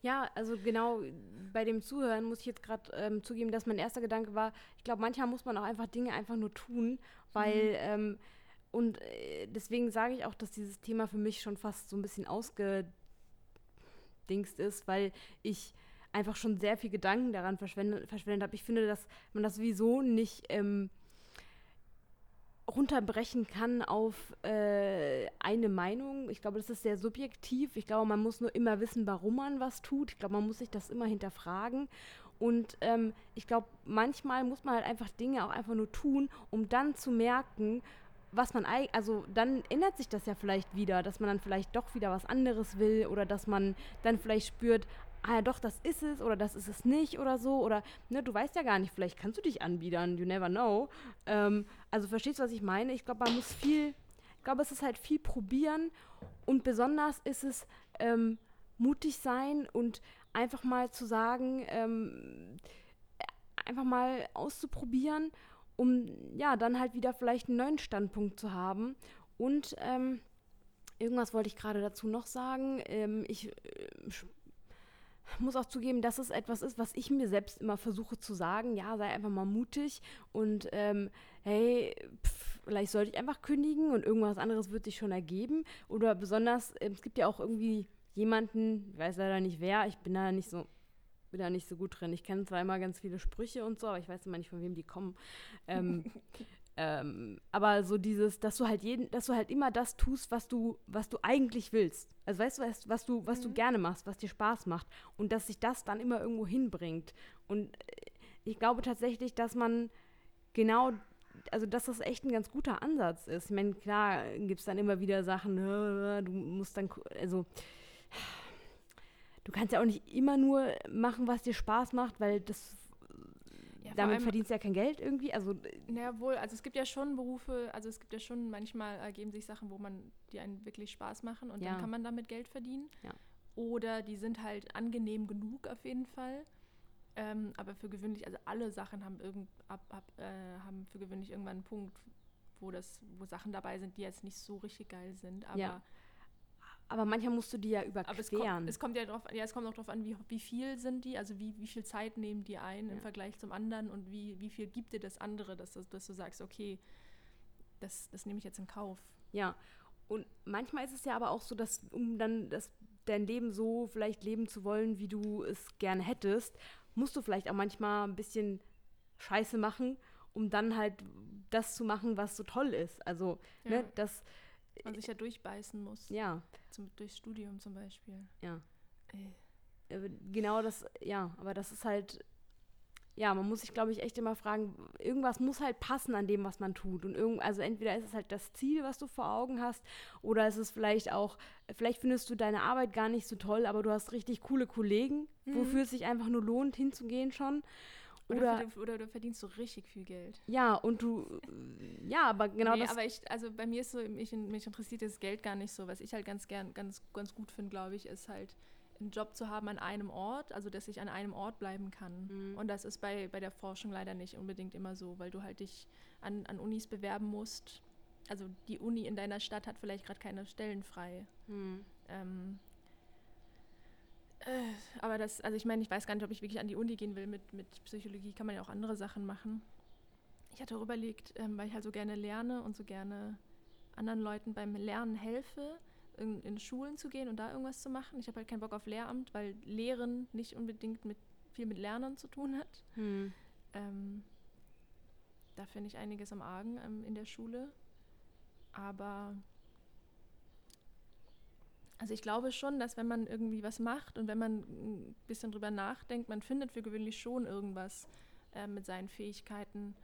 Ja, also genau bei dem Zuhören muss ich jetzt gerade ähm, zugeben, dass mein erster Gedanke war, ich glaube, manchmal muss man auch einfach Dinge einfach nur tun, weil, mhm. ähm, und äh, deswegen sage ich auch, dass dieses Thema für mich schon fast so ein bisschen ausgedingst ist, weil ich einfach schon sehr viel Gedanken daran verschwendet, verschwendet habe. Ich finde, dass man das sowieso nicht ähm, runterbrechen kann auf äh, eine Meinung. Ich glaube, das ist sehr subjektiv. Ich glaube, man muss nur immer wissen, warum man was tut. Ich glaube, man muss sich das immer hinterfragen. Und ähm, ich glaube, manchmal muss man halt einfach Dinge auch einfach nur tun, um dann zu merken, was man eigentlich, also dann ändert sich das ja vielleicht wieder, dass man dann vielleicht doch wieder was anderes will oder dass man dann vielleicht spürt, ah ja doch, das ist es oder das ist es nicht oder so oder ne, du weißt ja gar nicht, vielleicht kannst du dich anbiedern, you never know. Ähm, also verstehst du, was ich meine? Ich glaube, man muss viel, ich glaube, es ist halt viel probieren und besonders ist es ähm, mutig sein und einfach mal zu sagen, ähm, einfach mal auszuprobieren, um ja dann halt wieder vielleicht einen neuen Standpunkt zu haben und ähm, irgendwas wollte ich gerade dazu noch sagen. Ähm, ich äh, muss auch zugeben, dass es etwas ist, was ich mir selbst immer versuche zu sagen. Ja, sei einfach mal mutig und ähm, hey, pff, vielleicht sollte ich einfach kündigen und irgendwas anderes wird sich schon ergeben. Oder besonders, äh, es gibt ja auch irgendwie jemanden, ich weiß leider nicht wer, ich bin da nicht so bin da nicht so gut drin. Ich kenne zwar immer ganz viele Sprüche und so, aber ich weiß immer nicht, von wem die kommen. Ähm, Ähm, aber so dieses, dass du halt jeden, dass du halt immer das tust, was du, was du eigentlich willst. Also weißt du, was, was du, was mhm. du gerne machst, was dir Spaß macht und dass sich das dann immer irgendwo hinbringt. Und äh, ich glaube tatsächlich, dass man genau, also dass das echt ein ganz guter Ansatz ist. Ich meine, klar gibt es dann immer wieder Sachen, du musst dann, also du kannst ja auch nicht immer nur machen, was dir Spaß macht, weil das ja, Damit verdienst du ja kein Geld irgendwie. Also, naja, wohl, also es gibt ja schon Berufe, also es gibt ja schon, manchmal ergeben sich Sachen, wo man, die einen wirklich Spaß machen und ja. dann kann man damit Geld verdienen. Ja. Oder die sind halt angenehm genug auf jeden Fall. Ähm, aber für gewöhnlich, also alle Sachen haben, irgend, ab, ab, äh, haben für gewöhnlich irgendwann einen Punkt, wo, das, wo Sachen dabei sind, die jetzt nicht so richtig geil sind. Aber ja. Aber manchmal musst du die ja überqueren. Aber es kommt, es kommt ja drauf, ja, es kommt auch darauf an, wie, wie viel sind die, also wie, wie viel Zeit nehmen die ein ja. im Vergleich zum anderen und wie, wie viel gibt dir das andere, dass, dass du sagst, okay, das, das nehme ich jetzt in Kauf. Ja, und manchmal ist es ja aber auch so, dass um dann das, dein Leben so vielleicht leben zu wollen, wie du es gerne hättest, musst du vielleicht auch manchmal ein bisschen Scheiße machen, um dann halt das zu machen, was so toll ist. Also, ne, ja. ne, das man sich ja durchbeißen muss. Ja. Zum, durchs Studium zum Beispiel. Ja. Ey. Äh, genau das, ja, aber das ist halt, ja, man muss sich, glaube ich, echt immer fragen, irgendwas muss halt passen an dem, was man tut. Und irgend, also entweder ist es halt das Ziel, was du vor Augen hast, oder ist es vielleicht auch, vielleicht findest du deine Arbeit gar nicht so toll, aber du hast richtig coole Kollegen, mhm. wofür es sich einfach nur lohnt, hinzugehen schon. Oder, oder, oder, du verdienst so richtig viel Geld. Ja, und du, ja, aber genau nee, das. aber ich, also bei mir ist so, mich, mich interessiert das Geld gar nicht so. Was ich halt ganz gern, ganz, ganz gut finde, glaube ich, ist halt einen Job zu haben an einem Ort, also dass ich an einem Ort bleiben kann. Mhm. Und das ist bei, bei der Forschung leider nicht unbedingt immer so, weil du halt dich an, an Unis bewerben musst. Also die Uni in deiner Stadt hat vielleicht gerade keine Stellen frei. Mhm. Ähm, äh, aber das, also ich meine, ich weiß gar nicht, ob ich wirklich an die Uni gehen will. Mit, mit Psychologie kann man ja auch andere Sachen machen. Ich hatte auch überlegt, ähm, weil ich halt so gerne lerne und so gerne anderen Leuten beim Lernen helfe, in, in Schulen zu gehen und da irgendwas zu machen. Ich habe halt keinen Bock auf Lehramt, weil Lehren nicht unbedingt mit, viel mit Lernen zu tun hat. Hm. Ähm, da finde ich einiges am Argen ähm, in der Schule. Aber also ich glaube schon, dass wenn man irgendwie was macht und wenn man ein bisschen drüber nachdenkt, man findet für gewöhnlich schon irgendwas äh, mit seinen Fähigkeiten,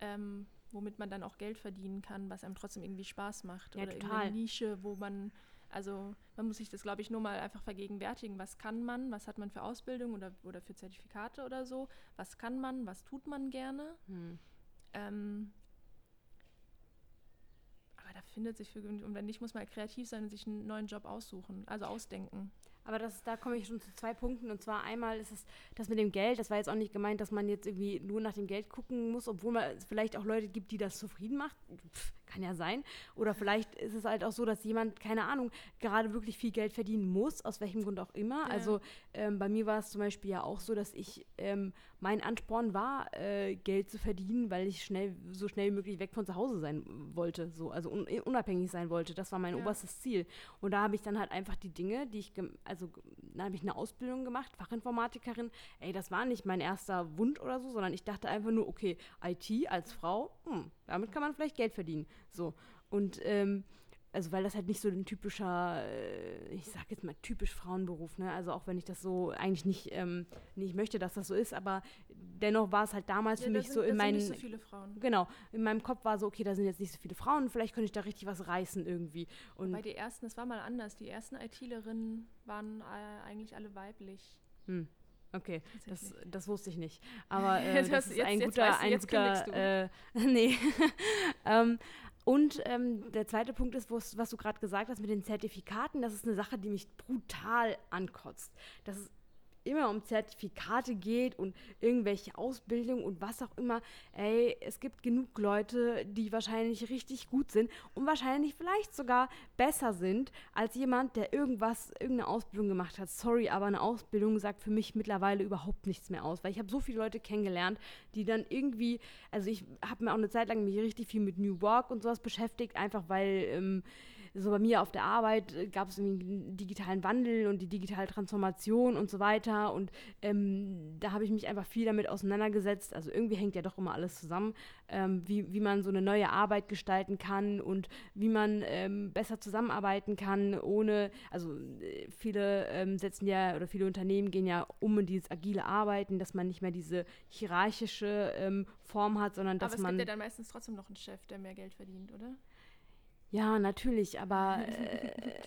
ähm, womit man dann auch Geld verdienen kann, was einem trotzdem irgendwie Spaß macht. Ja, oder total. eine Nische, wo man, also man muss sich das, glaube ich, nur mal einfach vergegenwärtigen, was kann man, was hat man für Ausbildung oder, oder für Zertifikate oder so, was kann man, was tut man gerne. Hm. Ähm, findet sich für und wenn nicht, muss man kreativ sein und sich einen neuen Job aussuchen, also ausdenken. Aber das, da komme ich schon zu zwei Punkten. Und zwar einmal ist es das mit dem Geld. Das war jetzt auch nicht gemeint, dass man jetzt irgendwie nur nach dem Geld gucken muss, obwohl man es vielleicht auch Leute gibt, die das zufrieden macht. Pff, kann ja sein. Oder vielleicht ist es halt auch so, dass jemand, keine Ahnung, gerade wirklich viel Geld verdienen muss, aus welchem Grund auch immer. Ja. Also ähm, bei mir war es zum Beispiel ja auch so, dass ich, ähm, mein Ansporn war, äh, Geld zu verdienen, weil ich schnell, so schnell wie möglich weg von zu Hause sein wollte. So, also un unabhängig sein wollte. Das war mein ja. oberstes Ziel. Und da habe ich dann halt einfach die Dinge, die ich, also da habe ich eine Ausbildung gemacht, Fachinformatikerin. Ey, das war nicht mein erster Wunsch oder so, sondern ich dachte einfach nur, okay, IT als Frau, hm, damit kann man vielleicht Geld verdienen. So. Und ähm, also weil das halt nicht so ein typischer, äh, ich sag jetzt mal typisch Frauenberuf, ne? Also auch wenn ich das so eigentlich nicht, ähm, nicht möchte, dass das so ist, aber dennoch war es halt damals ja, für mich sind, so in meinen. Nicht so viele Frauen. Genau, in meinem Kopf war so, okay, da sind jetzt nicht so viele Frauen, vielleicht könnte ich da richtig was reißen irgendwie. Und Bei die ersten, das war mal anders. Die ersten ITlerinnen waren äh, eigentlich alle weiblich. Hm. Okay, das, das wusste ich nicht. Aber äh, das, das ist jetzt, ein guter, ein guter, äh, nee. ähm, und ähm, der zweite Punkt ist, was du gerade gesagt hast mit den Zertifikaten, das ist eine Sache, die mich brutal ankotzt. Das ist immer um Zertifikate geht und irgendwelche Ausbildung und was auch immer, ey, es gibt genug Leute, die wahrscheinlich richtig gut sind und wahrscheinlich vielleicht sogar besser sind als jemand, der irgendwas, irgendeine Ausbildung gemacht hat. Sorry, aber eine Ausbildung sagt für mich mittlerweile überhaupt nichts mehr aus, weil ich habe so viele Leute kennengelernt, die dann irgendwie, also ich habe mir auch eine Zeit lang mich richtig viel mit New Work und sowas beschäftigt, einfach weil ähm, so bei mir auf der Arbeit äh, gab es irgendwie einen digitalen Wandel und die digitale Transformation und so weiter. Und ähm, da habe ich mich einfach viel damit auseinandergesetzt. Also irgendwie hängt ja doch immer alles zusammen, ähm, wie, wie man so eine neue Arbeit gestalten kann und wie man ähm, besser zusammenarbeiten kann, ohne, also äh, viele ähm, setzen ja oder viele Unternehmen gehen ja um in dieses agile Arbeiten, dass man nicht mehr diese hierarchische ähm, Form hat, sondern dass man. Aber es gibt ja dann meistens trotzdem noch einen Chef, der mehr Geld verdient, oder? Ja, natürlich, aber äh,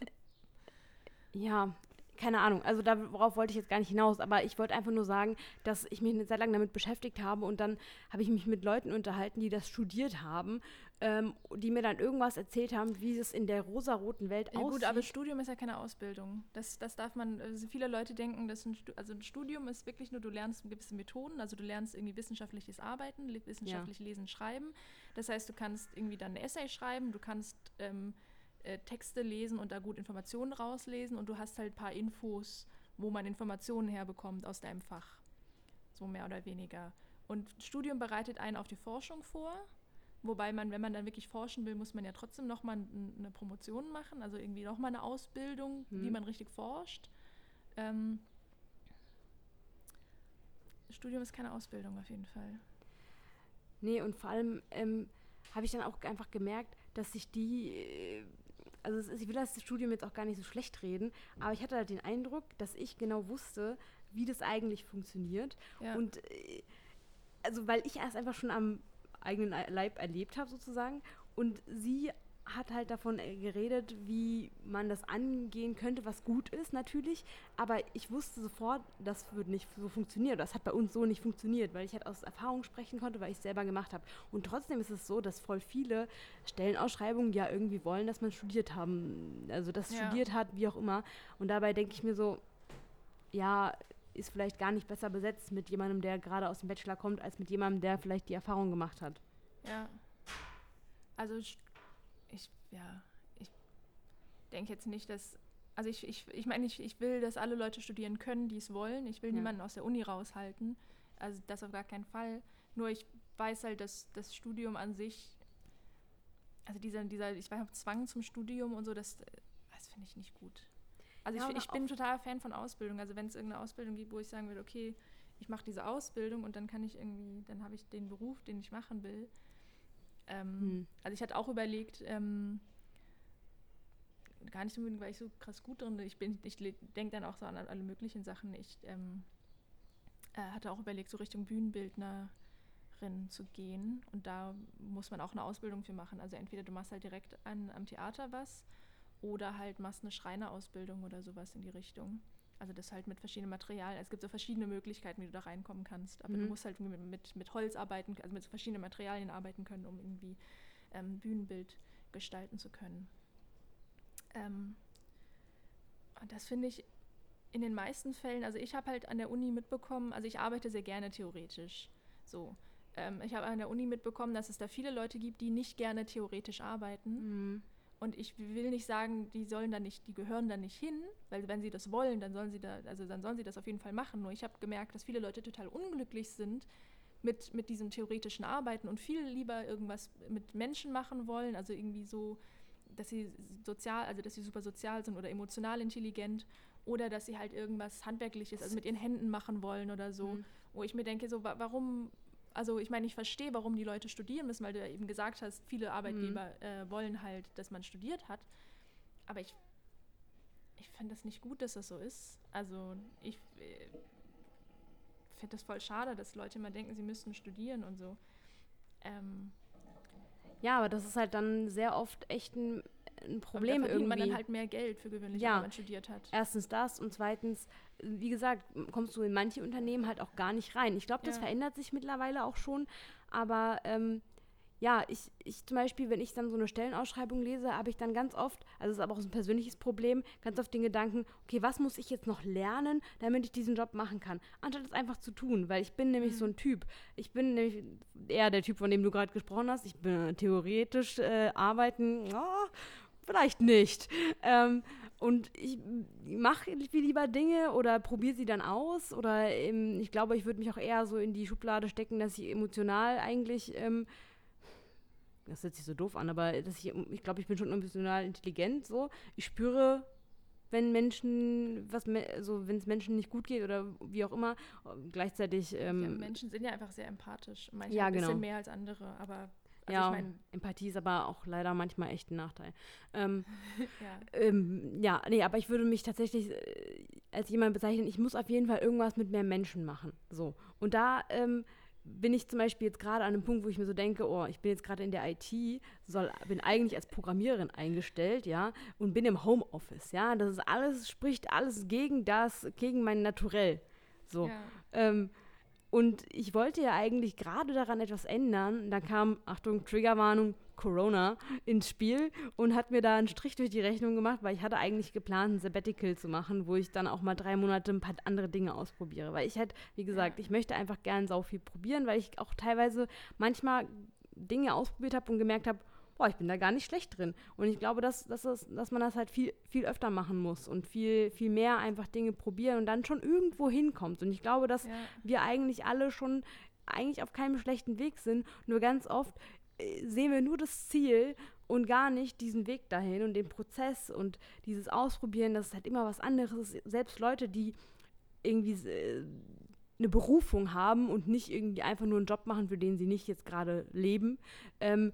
ja, keine Ahnung. Also darauf wollte ich jetzt gar nicht hinaus, aber ich wollte einfach nur sagen, dass ich mich eine Zeit lang damit beschäftigt habe und dann habe ich mich mit Leuten unterhalten, die das studiert haben, ähm, die mir dann irgendwas erzählt haben, wie es in der rosaroten Welt ja, aussieht. Gut, aber Studium ist ja keine Ausbildung. Das, das darf man, also viele Leute denken, dass ein, also ein Studium ist wirklich nur, du lernst gewisse Methoden, also du lernst irgendwie wissenschaftliches Arbeiten, wissenschaftlich ja. Lesen, Schreiben. Das heißt, du kannst irgendwie dann ein Essay schreiben, du kannst ähm, äh, Texte lesen und da gut Informationen rauslesen und du hast halt ein paar Infos, wo man Informationen herbekommt aus deinem Fach. So mehr oder weniger. Und Studium bereitet einen auf die Forschung vor. Wobei man, wenn man dann wirklich forschen will, muss man ja trotzdem nochmal eine Promotion machen, also irgendwie nochmal eine Ausbildung, mhm. wie man richtig forscht. Ähm, Studium ist keine Ausbildung auf jeden Fall. Nee, und vor allem ähm, habe ich dann auch einfach gemerkt, dass sich die, äh, also ist, ich will das Studium jetzt auch gar nicht so schlecht reden, aber ich hatte halt den Eindruck, dass ich genau wusste, wie das eigentlich funktioniert. Ja. Und äh, also weil ich erst einfach schon am eigenen Leib erlebt habe sozusagen und sie hat halt davon äh, geredet, wie man das angehen könnte, was gut ist natürlich, aber ich wusste sofort, das würde nicht so funktionieren. Das hat bei uns so nicht funktioniert, weil ich halt aus Erfahrung sprechen konnte, weil ich es selber gemacht habe. Und trotzdem ist es so, dass voll viele Stellenausschreibungen ja irgendwie wollen, dass man studiert haben, also das ja. studiert hat, wie auch immer. Und dabei denke ich mir so, ja, ist vielleicht gar nicht besser besetzt mit jemandem, der gerade aus dem Bachelor kommt, als mit jemandem, der vielleicht die Erfahrung gemacht hat. Ja. Also ich, ja, ich denke jetzt nicht, dass. Also ich, ich, ich meine, ich, ich will, dass alle Leute studieren können, die es wollen. Ich will ja. niemanden aus der Uni raushalten. Also das auf gar keinen Fall. Nur ich weiß halt, dass das Studium an sich, also dieser, dieser ich weiß, Zwang zum Studium und so, das, das finde ich nicht gut. Also ja, ich, ich bin total Fan von Ausbildung. Also wenn es irgendeine Ausbildung gibt, wo ich sagen würde, okay, ich mache diese Ausbildung und dann kann ich irgendwie, dann habe ich den Beruf, den ich machen will, ähm, hm. Also ich hatte auch überlegt, ähm, gar nicht unbedingt, weil ich so krass gut drin bin. Ich, ich denke dann auch so an alle möglichen Sachen. Ich ähm, äh, hatte auch überlegt, so Richtung Bühnenbildnerin zu gehen. Und da muss man auch eine Ausbildung für machen. Also entweder du machst halt direkt an, am Theater was oder halt machst eine Schreinerausbildung oder sowas in die Richtung. Also das halt mit verschiedenen Materialien. Es gibt so verschiedene Möglichkeiten, wie du da reinkommen kannst. Aber mhm. du musst halt mit, mit, mit, Holz arbeiten, also mit so verschiedenen Materialien arbeiten können, um irgendwie ähm, Bühnenbild gestalten zu können. Ähm, und das finde ich in den meisten Fällen, also ich habe halt an der Uni mitbekommen, also ich arbeite sehr gerne theoretisch. So. Ähm, ich habe an der Uni mitbekommen, dass es da viele Leute gibt, die nicht gerne theoretisch arbeiten. Mhm und ich will nicht sagen, die sollen da nicht, die gehören da nicht hin, weil wenn sie das wollen, dann sollen sie da, also dann sollen sie das auf jeden Fall machen. Nur ich habe gemerkt, dass viele Leute total unglücklich sind mit, mit diesem theoretischen Arbeiten und viel lieber irgendwas mit Menschen machen wollen, also irgendwie so, dass sie sozial, also dass sie super sozial sind oder emotional intelligent oder dass sie halt irgendwas Handwerkliches, also mit ihren Händen machen wollen oder so, mhm. wo ich mir denke, so warum also ich meine, ich verstehe, warum die Leute studieren müssen, weil du ja eben gesagt hast, viele Arbeitgeber mhm. äh, wollen halt, dass man studiert hat. Aber ich, ich finde das nicht gut, dass das so ist. Also ich äh, finde das voll schade, dass Leute immer denken, sie müssten studieren und so. Ähm, ja, aber das ist halt dann sehr oft echt ein, ein Problem irgendwie. man dann halt mehr Geld für gewöhnlich, ja. wenn man studiert hat. Erstens das und zweitens, wie gesagt, kommst du in manche Unternehmen halt auch gar nicht rein. Ich glaube, das ja. verändert sich mittlerweile auch schon, aber ähm, ja, ich, ich zum Beispiel, wenn ich dann so eine Stellenausschreibung lese, habe ich dann ganz oft, also das ist aber auch so ein persönliches Problem, ganz oft den Gedanken, okay, was muss ich jetzt noch lernen, damit ich diesen Job machen kann? Anstatt es einfach zu tun, weil ich bin nämlich mhm. so ein Typ. Ich bin nämlich eher der Typ, von dem du gerade gesprochen hast. Ich bin theoretisch äh, arbeiten, oh, vielleicht nicht. Ähm, und ich mache lieber Dinge oder probiere sie dann aus. Oder ähm, ich glaube, ich würde mich auch eher so in die Schublade stecken, dass ich emotional eigentlich ähm, das hört sich so doof an, aber dass ich, ich glaube, ich bin schon emotional intelligent so. Ich spüre, wenn Menschen, was also wenn es Menschen nicht gut geht oder wie auch immer, gleichzeitig. Ähm, ja, Menschen sind ja einfach sehr empathisch. Manche ja, ein bisschen genau. mehr als andere, aber also ja, ich mein, Empathie ist aber auch leider manchmal echt ein Nachteil. Ähm, ja. Ähm, ja, nee, aber ich würde mich tatsächlich äh, als jemand bezeichnen, ich muss auf jeden Fall irgendwas mit mehr Menschen machen. So. Und da ähm, bin ich zum Beispiel jetzt gerade an einem Punkt, wo ich mir so denke, oh, ich bin jetzt gerade in der IT, soll, bin eigentlich als Programmiererin eingestellt, ja, und bin im Homeoffice, ja. Das ist alles, spricht alles gegen das, gegen mein Naturell. So. Ja. Ähm, und ich wollte ja eigentlich gerade daran etwas ändern. Da kam, Achtung, Triggerwarnung, Corona ins Spiel und hat mir da einen Strich durch die Rechnung gemacht, weil ich hatte eigentlich geplant, ein Sabbatical zu machen, wo ich dann auch mal drei Monate ein paar andere Dinge ausprobiere. Weil ich halt, wie gesagt, ich möchte einfach gern sau viel probieren, weil ich auch teilweise manchmal Dinge ausprobiert habe und gemerkt habe, boah, ich bin da gar nicht schlecht drin. Und ich glaube, dass, dass, das, dass man das halt viel, viel öfter machen muss und viel, viel mehr einfach Dinge probieren und dann schon irgendwo hinkommt. Und ich glaube, dass ja. wir eigentlich alle schon eigentlich auf keinem schlechten Weg sind. Nur ganz oft äh, sehen wir nur das Ziel und gar nicht diesen Weg dahin und den Prozess und dieses Ausprobieren, das ist halt immer was anderes. Selbst Leute, die irgendwie äh, eine Berufung haben und nicht irgendwie einfach nur einen Job machen, für den sie nicht jetzt gerade leben, ähm,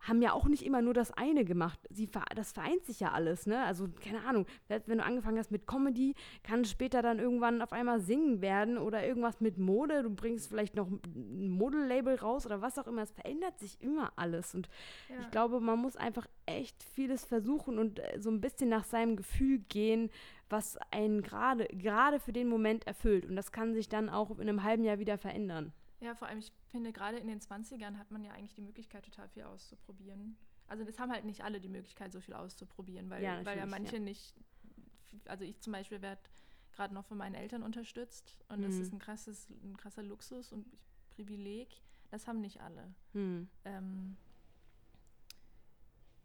haben ja auch nicht immer nur das eine gemacht. Sie, das vereint sich ja alles, ne? Also, keine Ahnung, wenn du angefangen hast mit Comedy, kann es später dann irgendwann auf einmal singen werden oder irgendwas mit Mode. Du bringst vielleicht noch ein Modellabel raus oder was auch immer. Es verändert sich immer alles. Und ja. ich glaube, man muss einfach echt vieles versuchen und äh, so ein bisschen nach seinem Gefühl gehen, was einen gerade gerade für den Moment erfüllt. Und das kann sich dann auch in einem halben Jahr wieder verändern. Ja, vor allem, ich finde, gerade in den 20ern hat man ja eigentlich die Möglichkeit, total viel auszuprobieren. Also das haben halt nicht alle die Möglichkeit, so viel auszuprobieren, weil ja, weil ja manche ja. nicht, also ich zum Beispiel werde gerade noch von meinen Eltern unterstützt und mhm. das ist ein krasses, ein krasser Luxus und Privileg. Das haben nicht alle. Mhm. Ähm,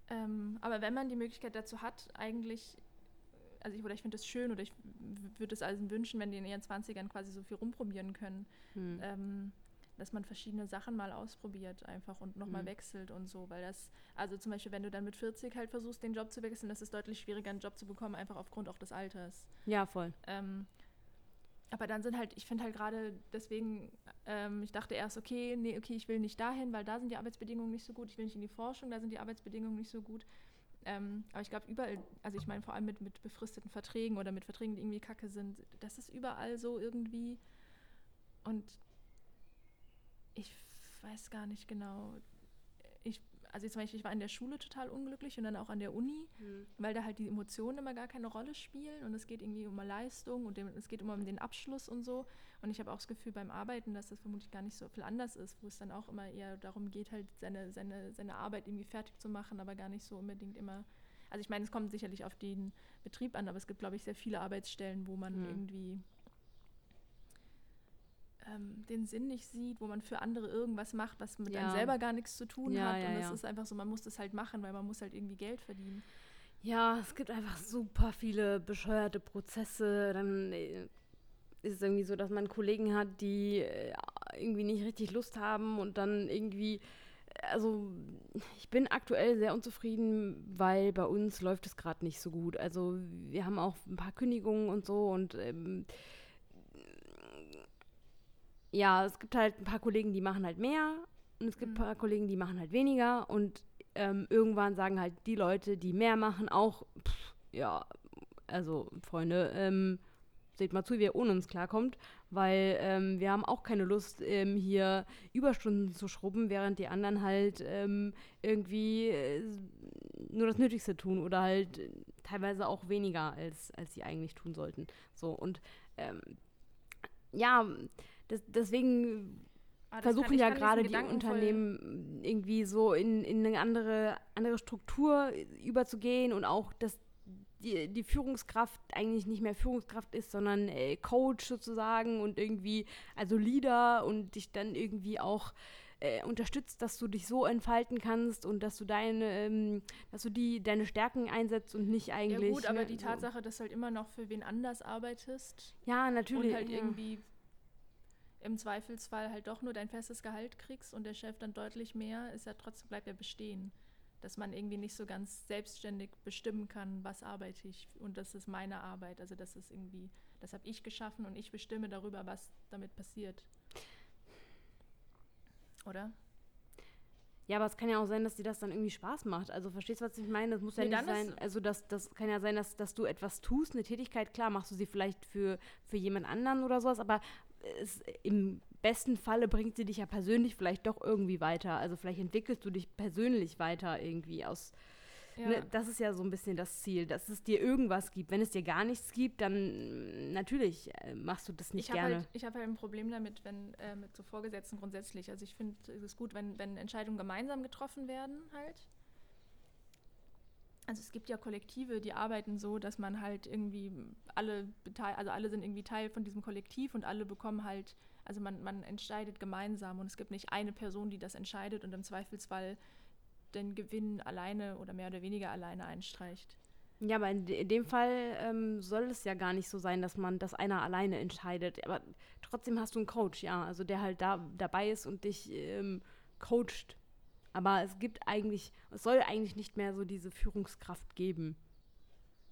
ähm, aber wenn man die Möglichkeit dazu hat, eigentlich, also ich, oder ich finde es schön oder ich würde es allen wünschen, wenn die in ihren 20ern quasi so viel rumprobieren können. Mhm. Ähm, dass man verschiedene Sachen mal ausprobiert einfach und nochmal mhm. wechselt und so, weil das, also zum Beispiel, wenn du dann mit 40 halt versuchst, den Job zu wechseln, das ist deutlich schwieriger, einen Job zu bekommen, einfach aufgrund auch des Alters. Ja, voll. Ähm, aber dann sind halt, ich finde halt gerade deswegen, ähm, ich dachte erst, okay, nee, okay, ich will nicht dahin, weil da sind die Arbeitsbedingungen nicht so gut, ich will nicht in die Forschung, da sind die Arbeitsbedingungen nicht so gut. Ähm, aber ich glaube, überall, also ich meine vor allem mit, mit befristeten Verträgen oder mit Verträgen, die irgendwie kacke sind, das ist überall so irgendwie. Und ich weiß gar nicht genau. Ich, also zum Beispiel, ich war in der Schule total unglücklich und dann auch an der Uni, mhm. weil da halt die Emotionen immer gar keine Rolle spielen und es geht irgendwie um Leistung und dem, es geht immer um den Abschluss und so. Und ich habe auch das Gefühl beim Arbeiten, dass das vermutlich gar nicht so viel anders ist, wo es dann auch immer eher darum geht, halt seine, seine, seine Arbeit irgendwie fertig zu machen, aber gar nicht so unbedingt immer. Also ich meine, es kommt sicherlich auf den Betrieb an, aber es gibt, glaube ich, sehr viele Arbeitsstellen, wo man mhm. irgendwie ähm, den Sinn nicht sieht, wo man für andere irgendwas macht, was mit ja. einem selber gar nichts zu tun ja, hat. Ja, und es ist einfach so, man muss das halt machen, weil man muss halt irgendwie Geld verdienen. Ja, es gibt einfach super viele bescheuerte Prozesse. Dann äh, ist es irgendwie so, dass man Kollegen hat, die äh, irgendwie nicht richtig Lust haben und dann irgendwie also ich bin aktuell sehr unzufrieden, weil bei uns läuft es gerade nicht so gut. Also wir haben auch ein paar Kündigungen und so und ähm, ja, es gibt halt ein paar Kollegen, die machen halt mehr und es gibt Mhm. ein paar Kollegen, die machen halt weniger und ähm, irgendwann sagen halt die Leute, die mehr machen, auch, pff, ja, also Freunde, ähm, seht mal zu, wie ihr ohne uns klarkommt, weil ähm, wir haben auch keine Lust, ähm, hier Überstunden zu schrubben, während die anderen halt ähm, irgendwie äh, nur das Nötigste tun oder halt äh, teilweise auch weniger, als, als sie eigentlich tun sollten. So, und ähm, ja, das, deswegen Ah, das versuchen ja gerade die Unternehmen irgendwie so in, in eine andere, andere Struktur überzugehen und auch, dass die, die Führungskraft eigentlich nicht mehr Führungskraft ist, sondern äh, Coach sozusagen und irgendwie, also Leader und dich dann irgendwie auch äh, unterstützt, dass du dich so entfalten kannst und dass du deine, ähm, dass du die, deine Stärken einsetzt und nicht eigentlich. Ja gut, aber ne, die so. Tatsache, dass halt immer noch für wen anders arbeitest Ja, natürlich. und halt ja. irgendwie im Zweifelsfall halt doch nur dein festes Gehalt kriegst und der Chef dann deutlich mehr, ist ja trotzdem bleibt ja bestehen. Dass man irgendwie nicht so ganz selbstständig bestimmen kann, was arbeite ich und das ist meine Arbeit. Also das ist irgendwie, das habe ich geschaffen und ich bestimme darüber, was damit passiert. Oder? Ja, aber es kann ja auch sein, dass dir das dann irgendwie Spaß macht. Also verstehst du, was ich meine? Das muss ja Nee, nicht sein. Also das, das kann ja sein, dass, dass du etwas tust, eine Tätigkeit, klar, machst du sie vielleicht für, für jemand anderen oder sowas, aber es, im besten Falle bringt sie dich ja persönlich vielleicht doch irgendwie weiter. Also vielleicht entwickelst du dich persönlich weiter irgendwie aus. Ja. Ne, das ist ja so ein bisschen das Ziel, dass es dir irgendwas gibt. Wenn es dir gar nichts gibt, dann mm, natürlich äh, machst du das nicht ich habe gerne. halt, ich hab halt ein Problem damit, wenn äh, mit so Vorgesetzten grundsätzlich. Also ich finde es ist gut, wenn, wenn Entscheidungen gemeinsam getroffen werden halt. Also es gibt ja Kollektive, die arbeiten so, dass man halt irgendwie alle also alle sind irgendwie Teil von diesem Kollektiv und alle bekommen halt, also man, man entscheidet gemeinsam und es gibt nicht eine Person, die das entscheidet und im Zweifelsfall den Gewinn alleine oder mehr oder weniger alleine einstreicht. Ja, aber in, de in dem Fall ähm, soll es ja gar nicht so sein, dass man das einer alleine entscheidet. Aber trotzdem hast du einen Coach, ja, also der halt da dabei ist und dich ähm, coacht. Aber es gibt eigentlich, es soll eigentlich nicht mehr so diese Führungskraft geben.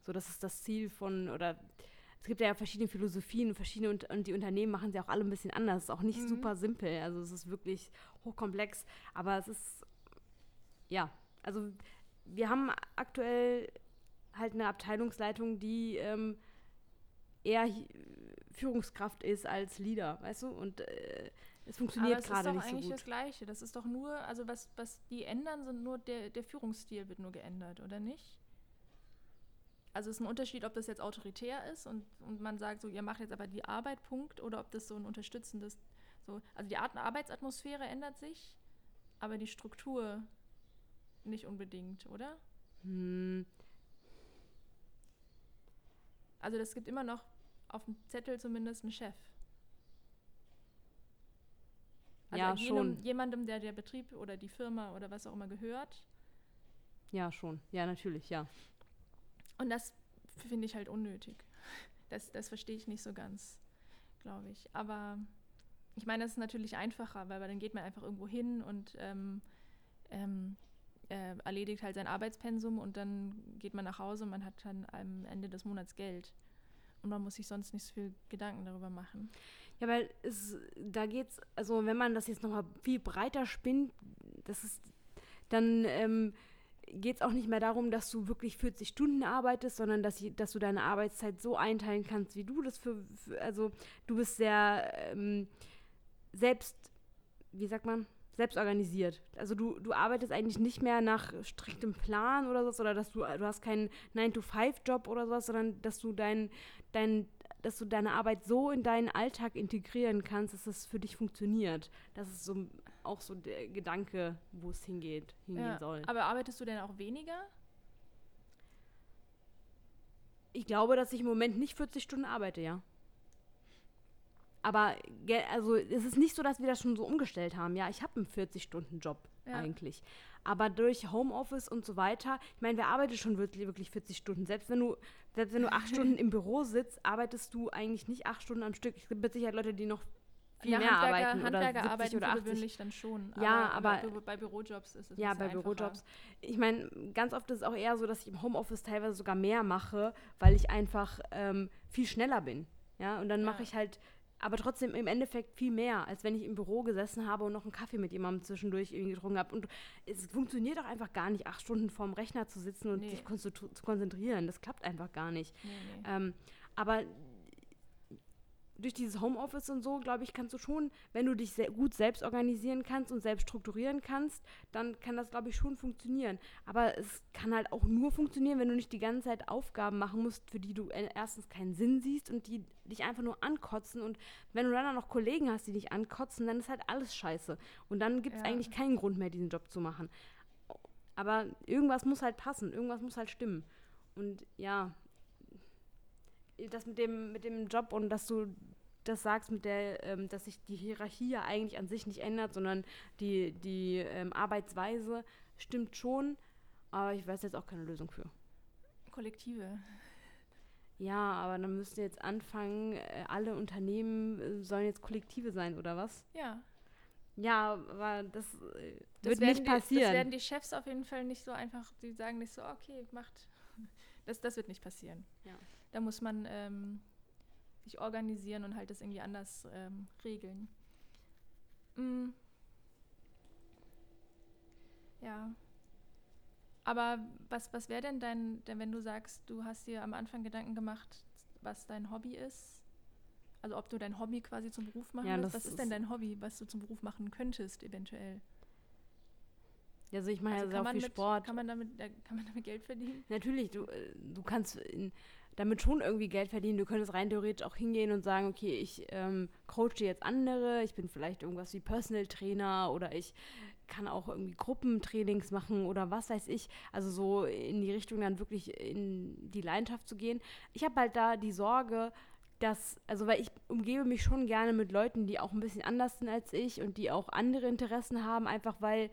So, das ist das Ziel von, oder es gibt ja verschiedene Philosophien und verschiedene und, und die Unternehmen machen sie auch alle ein bisschen anders. Es ist auch nicht Mhm. super simpel. Also es ist wirklich hochkomplex. Aber es ist, ja, also wir haben aktuell halt eine Abteilungsleitung, die ähm, eher Führungskraft ist als Leader, weißt du? Und äh, es funktioniert Aber es ist gerade doch nicht so eigentlich das gut. Gleiche. Das ist doch nur, also was, was die ändern, sind nur der, der Führungsstil wird nur geändert, oder nicht? Also es ist ein Unterschied, ob das jetzt autoritär ist und, und man sagt so, ihr macht jetzt aber die Arbeit, Punkt, oder ob das so ein unterstützendes, so, also die Art Arbeitsatmosphäre ändert sich, aber die Struktur nicht unbedingt, oder? Hm, Also das gibt immer noch auf dem Zettel zumindest einen Chef. Also Ja, jenem, schon. jemandem, der der Betrieb oder die Firma oder was auch immer gehört. ja, schon. Ja, natürlich, ja. Und das finde ich halt unnötig. Das, das verstehe ich nicht so ganz, glaube ich. Aber ich meine, das ist natürlich einfacher, weil dann geht man einfach irgendwo hin und ähm, ähm, äh, erledigt halt sein Arbeitspensum und dann geht man nach Hause und man hat dann am Ende des Monats Geld. Und man muss sich sonst nicht so viel Gedanken darüber machen. Ja, weil es, da geht's, also wenn man das jetzt nochmal viel breiter spinnt, das ist, dann ähm, geht es auch nicht mehr darum, dass du wirklich 40 Stunden arbeitest, sondern dass, dass du deine Arbeitszeit so einteilen kannst, wie du das für, für also du bist sehr ähm, selbst, wie sagt man, selbst organisiert. Also du, du arbeitest eigentlich nicht mehr nach striktem Plan oder so, oder dass du, du hast keinen 9-to-5-Job oder sowas, sondern dass du dein, dein, dass du deine Arbeit so in deinen Alltag integrieren kannst, dass es für dich funktioniert. Das ist so auch so der Gedanke, wo es hingeht, hingehen Ja, soll. aber arbeitest du denn auch weniger? Ich glaube, dass ich im Moment nicht 40 Stunden arbeite, ja. Aber also es ist nicht so, dass wir das schon so umgestellt haben. Ja, ich habe einen 40-Stunden-Job Ja. eigentlich. Aber durch Homeoffice und so weiter, ich meine, wir arbeiten schon wirklich, wirklich 40 Stunden. Selbst wenn du, selbst wenn du acht Stunden im Büro sitzt, arbeitest du eigentlich nicht acht Stunden am Stück. Es gibt mit Sicherheit Leute, die noch viel Ja, mehr Handwerker, arbeiten Handwerker oder 70 arbeiten oder für 80. gewöhnlich dann schon. Ja, aber- bei, Bürojobs ist es Ja, bei einfacher. Bürojobs. Ich meine, ganz oft ist es auch eher so, dass ich im Homeoffice teilweise sogar mehr mache, weil ich einfach ähm, viel schneller bin. Ja, und dann Ja. mache ich halt aber trotzdem im Endeffekt viel mehr, als wenn ich im Büro gesessen habe und noch einen Kaffee mit jemandem zwischendurch irgendwie getrunken habe. Und es funktioniert auch einfach gar nicht, acht Stunden vorm Rechner zu sitzen und Nee. sich zu konzentrieren. Das klappt einfach gar nicht. Nee, nee. Ähm, aber durch dieses Homeoffice und so, glaube ich, kannst du schon, wenn du dich gut selbst organisieren kannst und selbst strukturieren kannst, dann kann das, glaube ich, schon funktionieren. Aber es kann halt auch nur funktionieren, wenn du nicht die ganze Zeit Aufgaben machen musst, für die du äh, erstens keinen Sinn siehst und die dich einfach nur ankotzen. Und wenn du dann auch noch Kollegen hast, die dich ankotzen, dann ist halt alles scheiße. Und dann gibt es Ja. eigentlich keinen Grund mehr, diesen Job zu machen. Aber irgendwas muss halt passen, irgendwas muss halt stimmen. Und ja, das mit dem, mit dem Job und dass du das sagst, mit der, ähm, dass sich die Hierarchie ja eigentlich an sich nicht ändert, sondern die, die ähm, Arbeitsweise stimmt schon, aber ich weiß jetzt auch keine Lösung für. Kollektive. Ja, aber dann müsst ihr jetzt anfangen, äh, alle Unternehmen äh, sollen jetzt Kollektive sein, oder was? Ja. Ja, aber das, äh, Das wird nicht die, passieren. Das werden die Chefs auf jeden Fall nicht so einfach, die sagen nicht so, okay, macht. Das, das wird nicht passieren. Ja. Da muss man ähm, sich organisieren und halt das irgendwie anders ähm, regeln. Mm. Ja. Aber was, was wäre denn dein, denn wenn du sagst, du hast dir am Anfang Gedanken gemacht, was dein Hobby ist? Also ob du dein Hobby quasi zum Beruf machen Ja, willst? Was ist denn ist- dein Hobby, was du zum Beruf machen könntest, eventuell? also ich mache Also ja sehr kann, auch man viel mit, Sport. kann, man damit, äh, kann man damit Geld verdienen? Natürlich, du, äh, du kannst in, damit schon irgendwie Geld verdienen. Du könntest rein theoretisch auch hingehen und sagen, okay, ich ähm, coache jetzt andere, ich bin vielleicht irgendwas wie Personal Trainer oder ich kann auch irgendwie Gruppentrainings machen oder was weiß ich. Also so in die Richtung dann wirklich in die Leidenschaft zu gehen. Ich habe halt da die Sorge, dass, also weil ich umgebe mich schon gerne mit Leuten, die auch ein bisschen anders sind als ich und die auch andere Interessen haben, einfach weil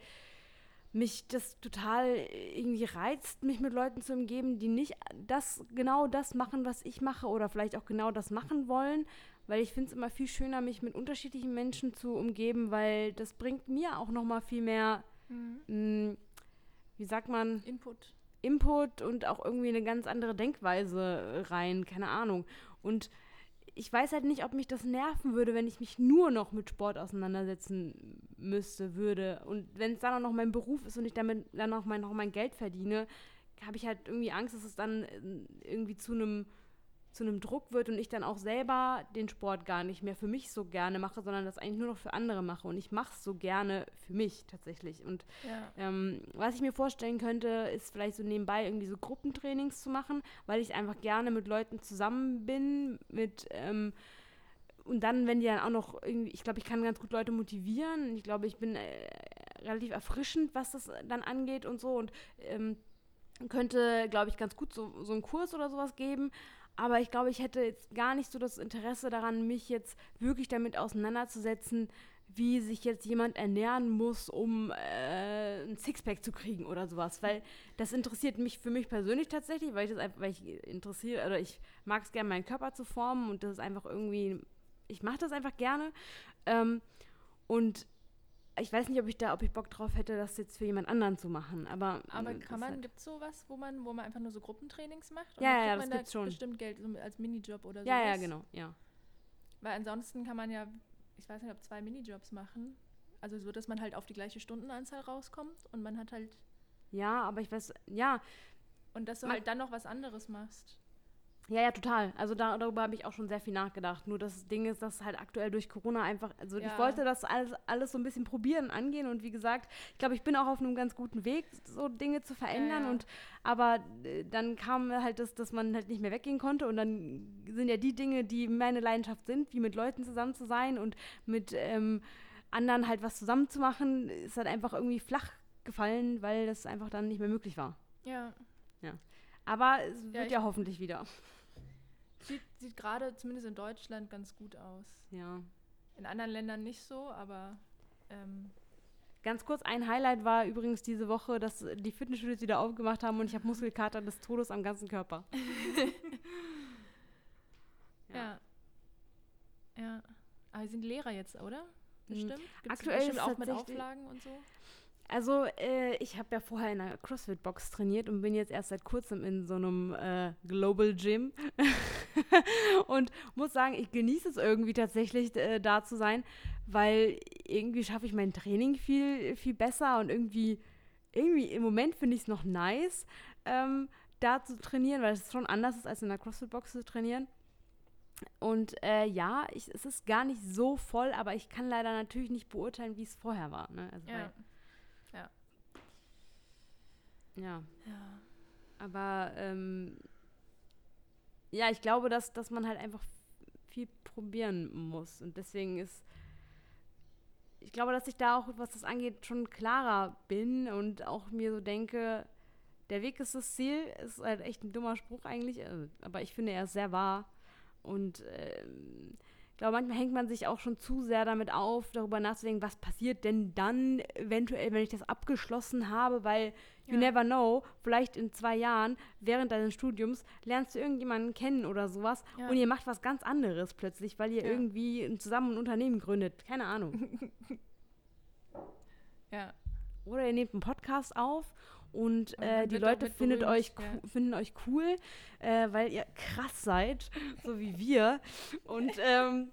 mich das total irgendwie reizt, mich mit Leuten zu umgeben, die nicht das genau das machen, was ich mache oder vielleicht auch genau das machen wollen, weil ich finde es immer viel schöner, mich mit unterschiedlichen Menschen zu umgeben, weil das bringt mir auch noch mal viel mehr, mh, wie sagt man, Input. Input und auch irgendwie eine ganz andere Denkweise rein, keine Ahnung. Und ich weiß halt nicht, ob mich das nerven würde, wenn ich mich nur noch mit Sport auseinandersetzen müsste, würde. Und wenn es dann auch noch mein Beruf ist und ich damit dann auch mein, noch mein Geld verdiene, habe ich halt irgendwie Angst, dass es dann äh, irgendwie zu einem zu einem Druck wird und ich dann auch selber den Sport gar nicht mehr für mich so gerne mache, sondern das eigentlich nur noch für andere mache. Und ich mache es so gerne für mich tatsächlich. Und Ja. ähm, was ich mir vorstellen könnte, ist vielleicht so nebenbei irgendwie so Gruppentrainings zu machen, weil ich einfach gerne mit Leuten zusammen bin, mit ähm, und dann, wenn die dann auch noch irgendwie, ich glaube, ich kann ganz gut Leute motivieren. Ich glaube, ich bin äh, relativ erfrischend, was das dann angeht und so und ähm, könnte, glaube ich, ganz gut so, so einen Kurs oder sowas geben. Aber ich glaube, ich hätte jetzt gar nicht so das Interesse daran, mich jetzt wirklich damit auseinanderzusetzen, wie sich jetzt jemand ernähren muss, um äh, ein Sixpack zu kriegen oder sowas. Weil das interessiert mich für mich persönlich tatsächlich, weil ich das einfach, weil ich interessiere, oder ich mag es gerne, meinen Körper zu formen und das ist einfach irgendwie, ich mache das einfach gerne. Ähm, und ich weiß nicht, ob ich da, ob ich Bock drauf hätte, das jetzt für jemand anderen zu machen. Aber, Aber kann man, halt- gibt es sowas, wo man, wo man einfach nur so Gruppentrainings macht? Ja, ja, kriegt das man gibt's schon. bestimmt Geld so als Minijob oder so. Ja, ja, genau, ja. Weil ansonsten kann man ja, ich weiß nicht, ob zwei Minijobs machen. Also so, dass man halt auf die gleiche Stundenanzahl rauskommt und man hat halt, Ja, aber ich weiß, ja, und dass du Man- halt dann noch was anderes machst. Ja, ja, total. Also da, darüber habe ich auch schon sehr viel nachgedacht. Nur das Ding ist, dass halt aktuell durch Corona einfach, also ich Ja. wollte das alles, alles so ein bisschen probieren, angehen und wie gesagt, ich glaube, ich bin auch auf einem ganz guten Weg, so Dinge zu verändern Ja, ja. und aber äh, dann kam halt das, dass man halt nicht mehr weggehen konnte und dann sind ja die Dinge, die meine Leidenschaft sind, wie mit Leuten zusammen zu sein und mit ähm, anderen halt was zusammen zu machen, ist halt einfach irgendwie flach gefallen, weil das einfach dann nicht mehr möglich war. Ja. Aber es wird ich- ja hoffentlich wieder. Sieht, sieht gerade zumindest in Deutschland ganz gut aus. Ja. In anderen Ländern nicht so, aber ähm, Ganz kurz, ein Highlight war übrigens diese Woche, dass die Fitnessstudios wieder aufgemacht haben und ich habe Muskelkater des Todes am ganzen Körper. ja. ja. Aber sind Lehrer jetzt, oder? Bestimmt. Gibt's aktuell bestimmt auch mit Auflagen und so. Also, äh, ich habe ja vorher in einer CrossFit-Box trainiert und bin jetzt erst seit kurzem in so einem äh, Global Gym. und muss sagen, ich genieße es irgendwie tatsächlich, äh, da zu sein, weil irgendwie schaffe ich mein Training viel, viel besser und irgendwie, irgendwie im Moment finde ich es noch nice, ähm, da zu trainieren, weil es schon anders ist, als in einer CrossFit-Box zu trainieren. Und äh, ja, ich, es ist gar nicht so voll, aber ich kann leider natürlich nicht beurteilen, wie es vorher war. Ne? Also Ja. Ja. Ja. Aber ähm, ja, ich glaube, dass, dass man halt einfach viel probieren muss. Und deswegen ist, ich glaube, dass ich da auch, was das angeht, schon klarer bin und auch mir so denke, der Weg ist das Ziel. Ist halt echt ein dummer Spruch eigentlich, äh, aber ich finde, er ist sehr wahr. Und ähm, glaube, manchmal hängt man sich auch schon zu sehr damit auf, darüber nachzudenken, was passiert denn dann eventuell, wenn ich das abgeschlossen habe, weil you Ja. never know, vielleicht in zwei Jahren, während deines Studiums, lernst du irgendjemanden kennen oder sowas Ja. und ihr macht was ganz anderes plötzlich, weil ihr Ja. irgendwie zusammen ein Unternehmen gründet. Keine Ahnung. Ja. Oder ihr nehmt einen Podcast auf und äh, die Leute findet berühmt, euch, ja. finden euch cool, äh, weil ihr krass seid, so wie wir. Und ähm,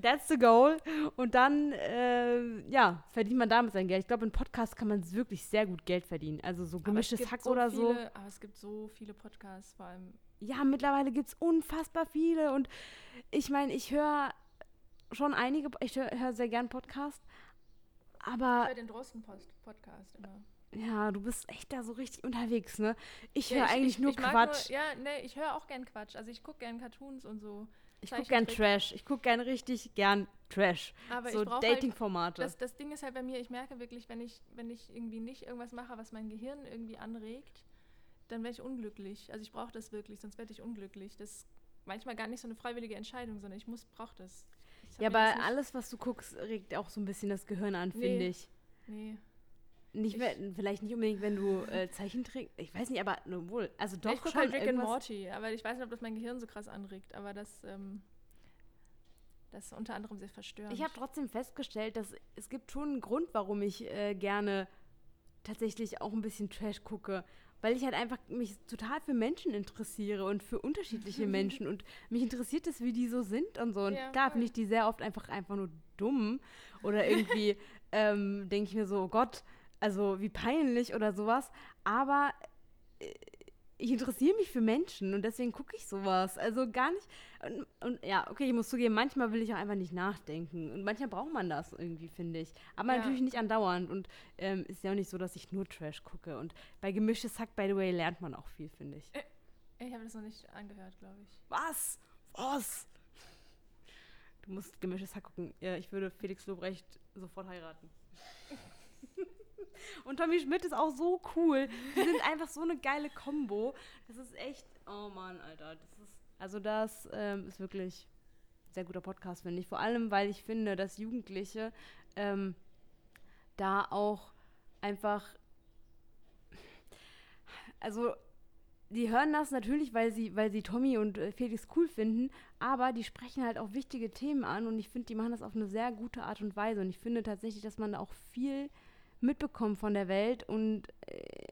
that's the goal. Und dann, äh, ja, verdient man damit sein Geld. Ich glaube, in Podcasts kann man wirklich sehr gut Geld verdienen. Also so gemischtes Hack so oder so. viele, Aber es gibt so viele Podcasts, vor allem. Ja, mittlerweile gibt es unfassbar viele. Und ich meine, ich höre schon einige, ich höre hör sehr gern Podcasts. Ich Aber höre den Drosten-Podcast immer. Ja, du bist echt da so richtig unterwegs, ne? Ich Ja, höre eigentlich nur ich Quatsch. Nur, ja, ne, ich höre auch gern Quatsch. Also ich gucke gern Cartoons und so. Ich gucke gern. Trash. Ich gucke gern richtig gern Trash. Aber so ich brauche Dating-Formate. Halt, das, das Ding ist halt bei mir, ich merke wirklich, wenn ich, wenn ich irgendwie nicht irgendwas mache, was mein Gehirn irgendwie anregt, dann werde ich unglücklich. Also ich brauche das wirklich, sonst werde ich unglücklich. Das ist manchmal gar nicht so eine freiwillige Entscheidung, sondern ich muss, brauche das. Ich ja, aber alles, was du guckst, regt auch so ein bisschen das Gehirn an, Nee. finde ich. Nee. Nicht, Ich- wenn- vielleicht nicht unbedingt, wenn du äh, Zeichentrick. Ich weiß nicht, aber nur wohl. Also doch ich gucke schon halt Rick and Morty, aber ich weiß nicht, ob das mein Gehirn so krass anregt, aber das, ähm, das ist unter anderem sehr verstörend. Ich habe trotzdem festgestellt, dass es gibt schon einen Grund, warum ich äh, gerne tatsächlich auch ein bisschen Trash gucke. Weil ich halt einfach mich total für Menschen interessiere und für unterschiedliche Menschen. Und mich interessiert es, wie die so sind und so. Und Ja, klar finde ich die sehr oft einfach, einfach nur dumm. Oder irgendwie ähm, denke ich mir so, oh Gott, also wie peinlich oder sowas. Aber äh, ich interessiere mich für Menschen und deswegen gucke ich sowas. Also gar nicht. Und, und ja, okay, ich muss zugeben, manchmal will ich auch einfach nicht nachdenken. Und manchmal braucht man das irgendwie, finde ich. Aber Ja. natürlich nicht andauernd. Und ähm, ist ja auch nicht so, dass ich nur Trash gucke. Und bei gemischtes Hack, by the way, lernt man auch viel, finde ich. Ich habe das noch nicht angehört, glaube ich. Was? Was? Du musst gemischtes Hack gucken. Ja, ich würde Felix Lobrecht sofort heiraten. Und Tommy Schmidt ist auch so cool. Die sind einfach so eine geile Kombo. Das ist echt. Oh Mann, Alter. Das ist, also, das ähm, ist wirklich ein sehr guter Podcast, finde ich. Vor allem, weil ich finde, dass Jugendliche ähm, da auch einfach. Also, die hören das natürlich, weil sie, weil sie Tommy und äh, Felix cool finden, aber die sprechen halt auch wichtige Themen an und ich finde, die machen das auf eine sehr gute Art und Weise. Und ich finde tatsächlich, dass man da auch viel mitbekommt von der Welt und äh,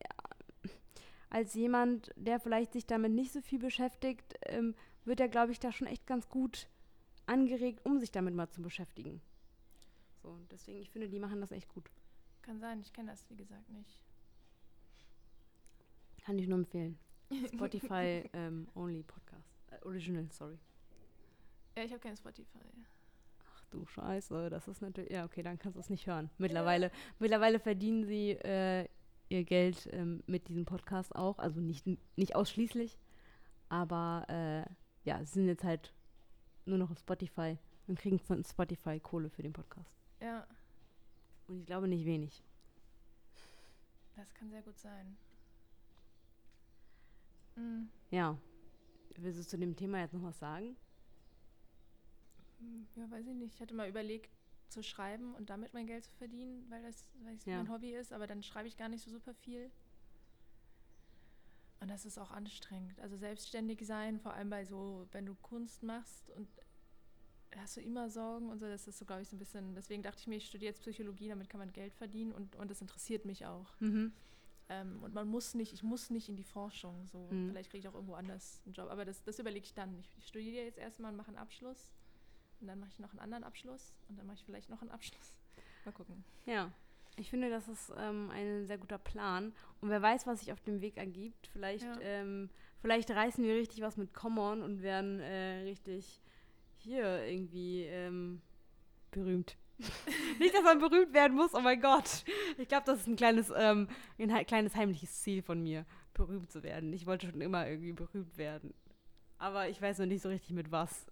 als jemand, der vielleicht sich damit nicht so viel beschäftigt, ähm, wird er, glaube ich, da schon echt ganz gut angeregt, um sich damit mal zu beschäftigen. So, und deswegen, ich finde, die machen das echt gut. Kann sein, ich kenne das, wie gesagt, nicht. Kann ich nur empfehlen. Spotify ähm, Only Podcast. Äh, Original, sorry. Ja, ich habe kein Spotify. Du Scheiße, das ist natürlich. Ja, okay, dann kannst du es nicht hören. Mittlerweile, mittlerweile verdienen sie äh, ihr Geld ähm, mit diesem Podcast auch. Also nicht, nicht ausschließlich. Aber äh, ja, sie sind jetzt halt nur noch auf Spotify und kriegen von Spotify Kohle für den Podcast. Ja, Und ich glaube nicht wenig. das kann sehr gut sein. Mm, Ja. Willst du zu dem Thema jetzt noch was sagen? Mm, Ja, weiß ich nicht. Ich hatte mal überlegt, zu schreiben und damit mein Geld zu verdienen, weil das weil Ja. mein Hobby ist, aber dann schreibe ich gar nicht so super viel. Und das ist auch anstrengend. Also selbstständig sein, vor allem bei so, wenn du Kunst machst und hast du immer Sorgen und so. Das ist so, glaube ich, so ein bisschen. Deswegen dachte ich mir, ich studiere jetzt Psychologie, damit kann man Geld verdienen und, und das interessiert mich auch. Mhm. Ähm, und man muss nicht, ich muss nicht in die Forschung. So, Mhm. vielleicht kriege ich auch irgendwo anders einen Job. Aber das, das überlege ich dann. Ich studiere jetzt erstmal und mache einen Abschluss. Und dann mache ich noch einen anderen Abschluss. Und dann mache ich vielleicht noch einen Abschluss. Mal gucken. Ja, ich finde, das ist ähm, ein sehr guter Plan. Und wer weiß, was sich auf dem Weg ergibt. Vielleicht, Ja. ähm, vielleicht reißen wir richtig was mit Common und werden äh, richtig hier irgendwie ähm, berühmt. Nicht, dass man berühmt werden muss, oh mein Gott. Ich glaube, das ist ein kleines, ähm, ein kleines heimliches Ziel von mir, berühmt zu werden. Ich wollte schon immer irgendwie berühmt werden. Aber ich weiß noch nicht so richtig mit was.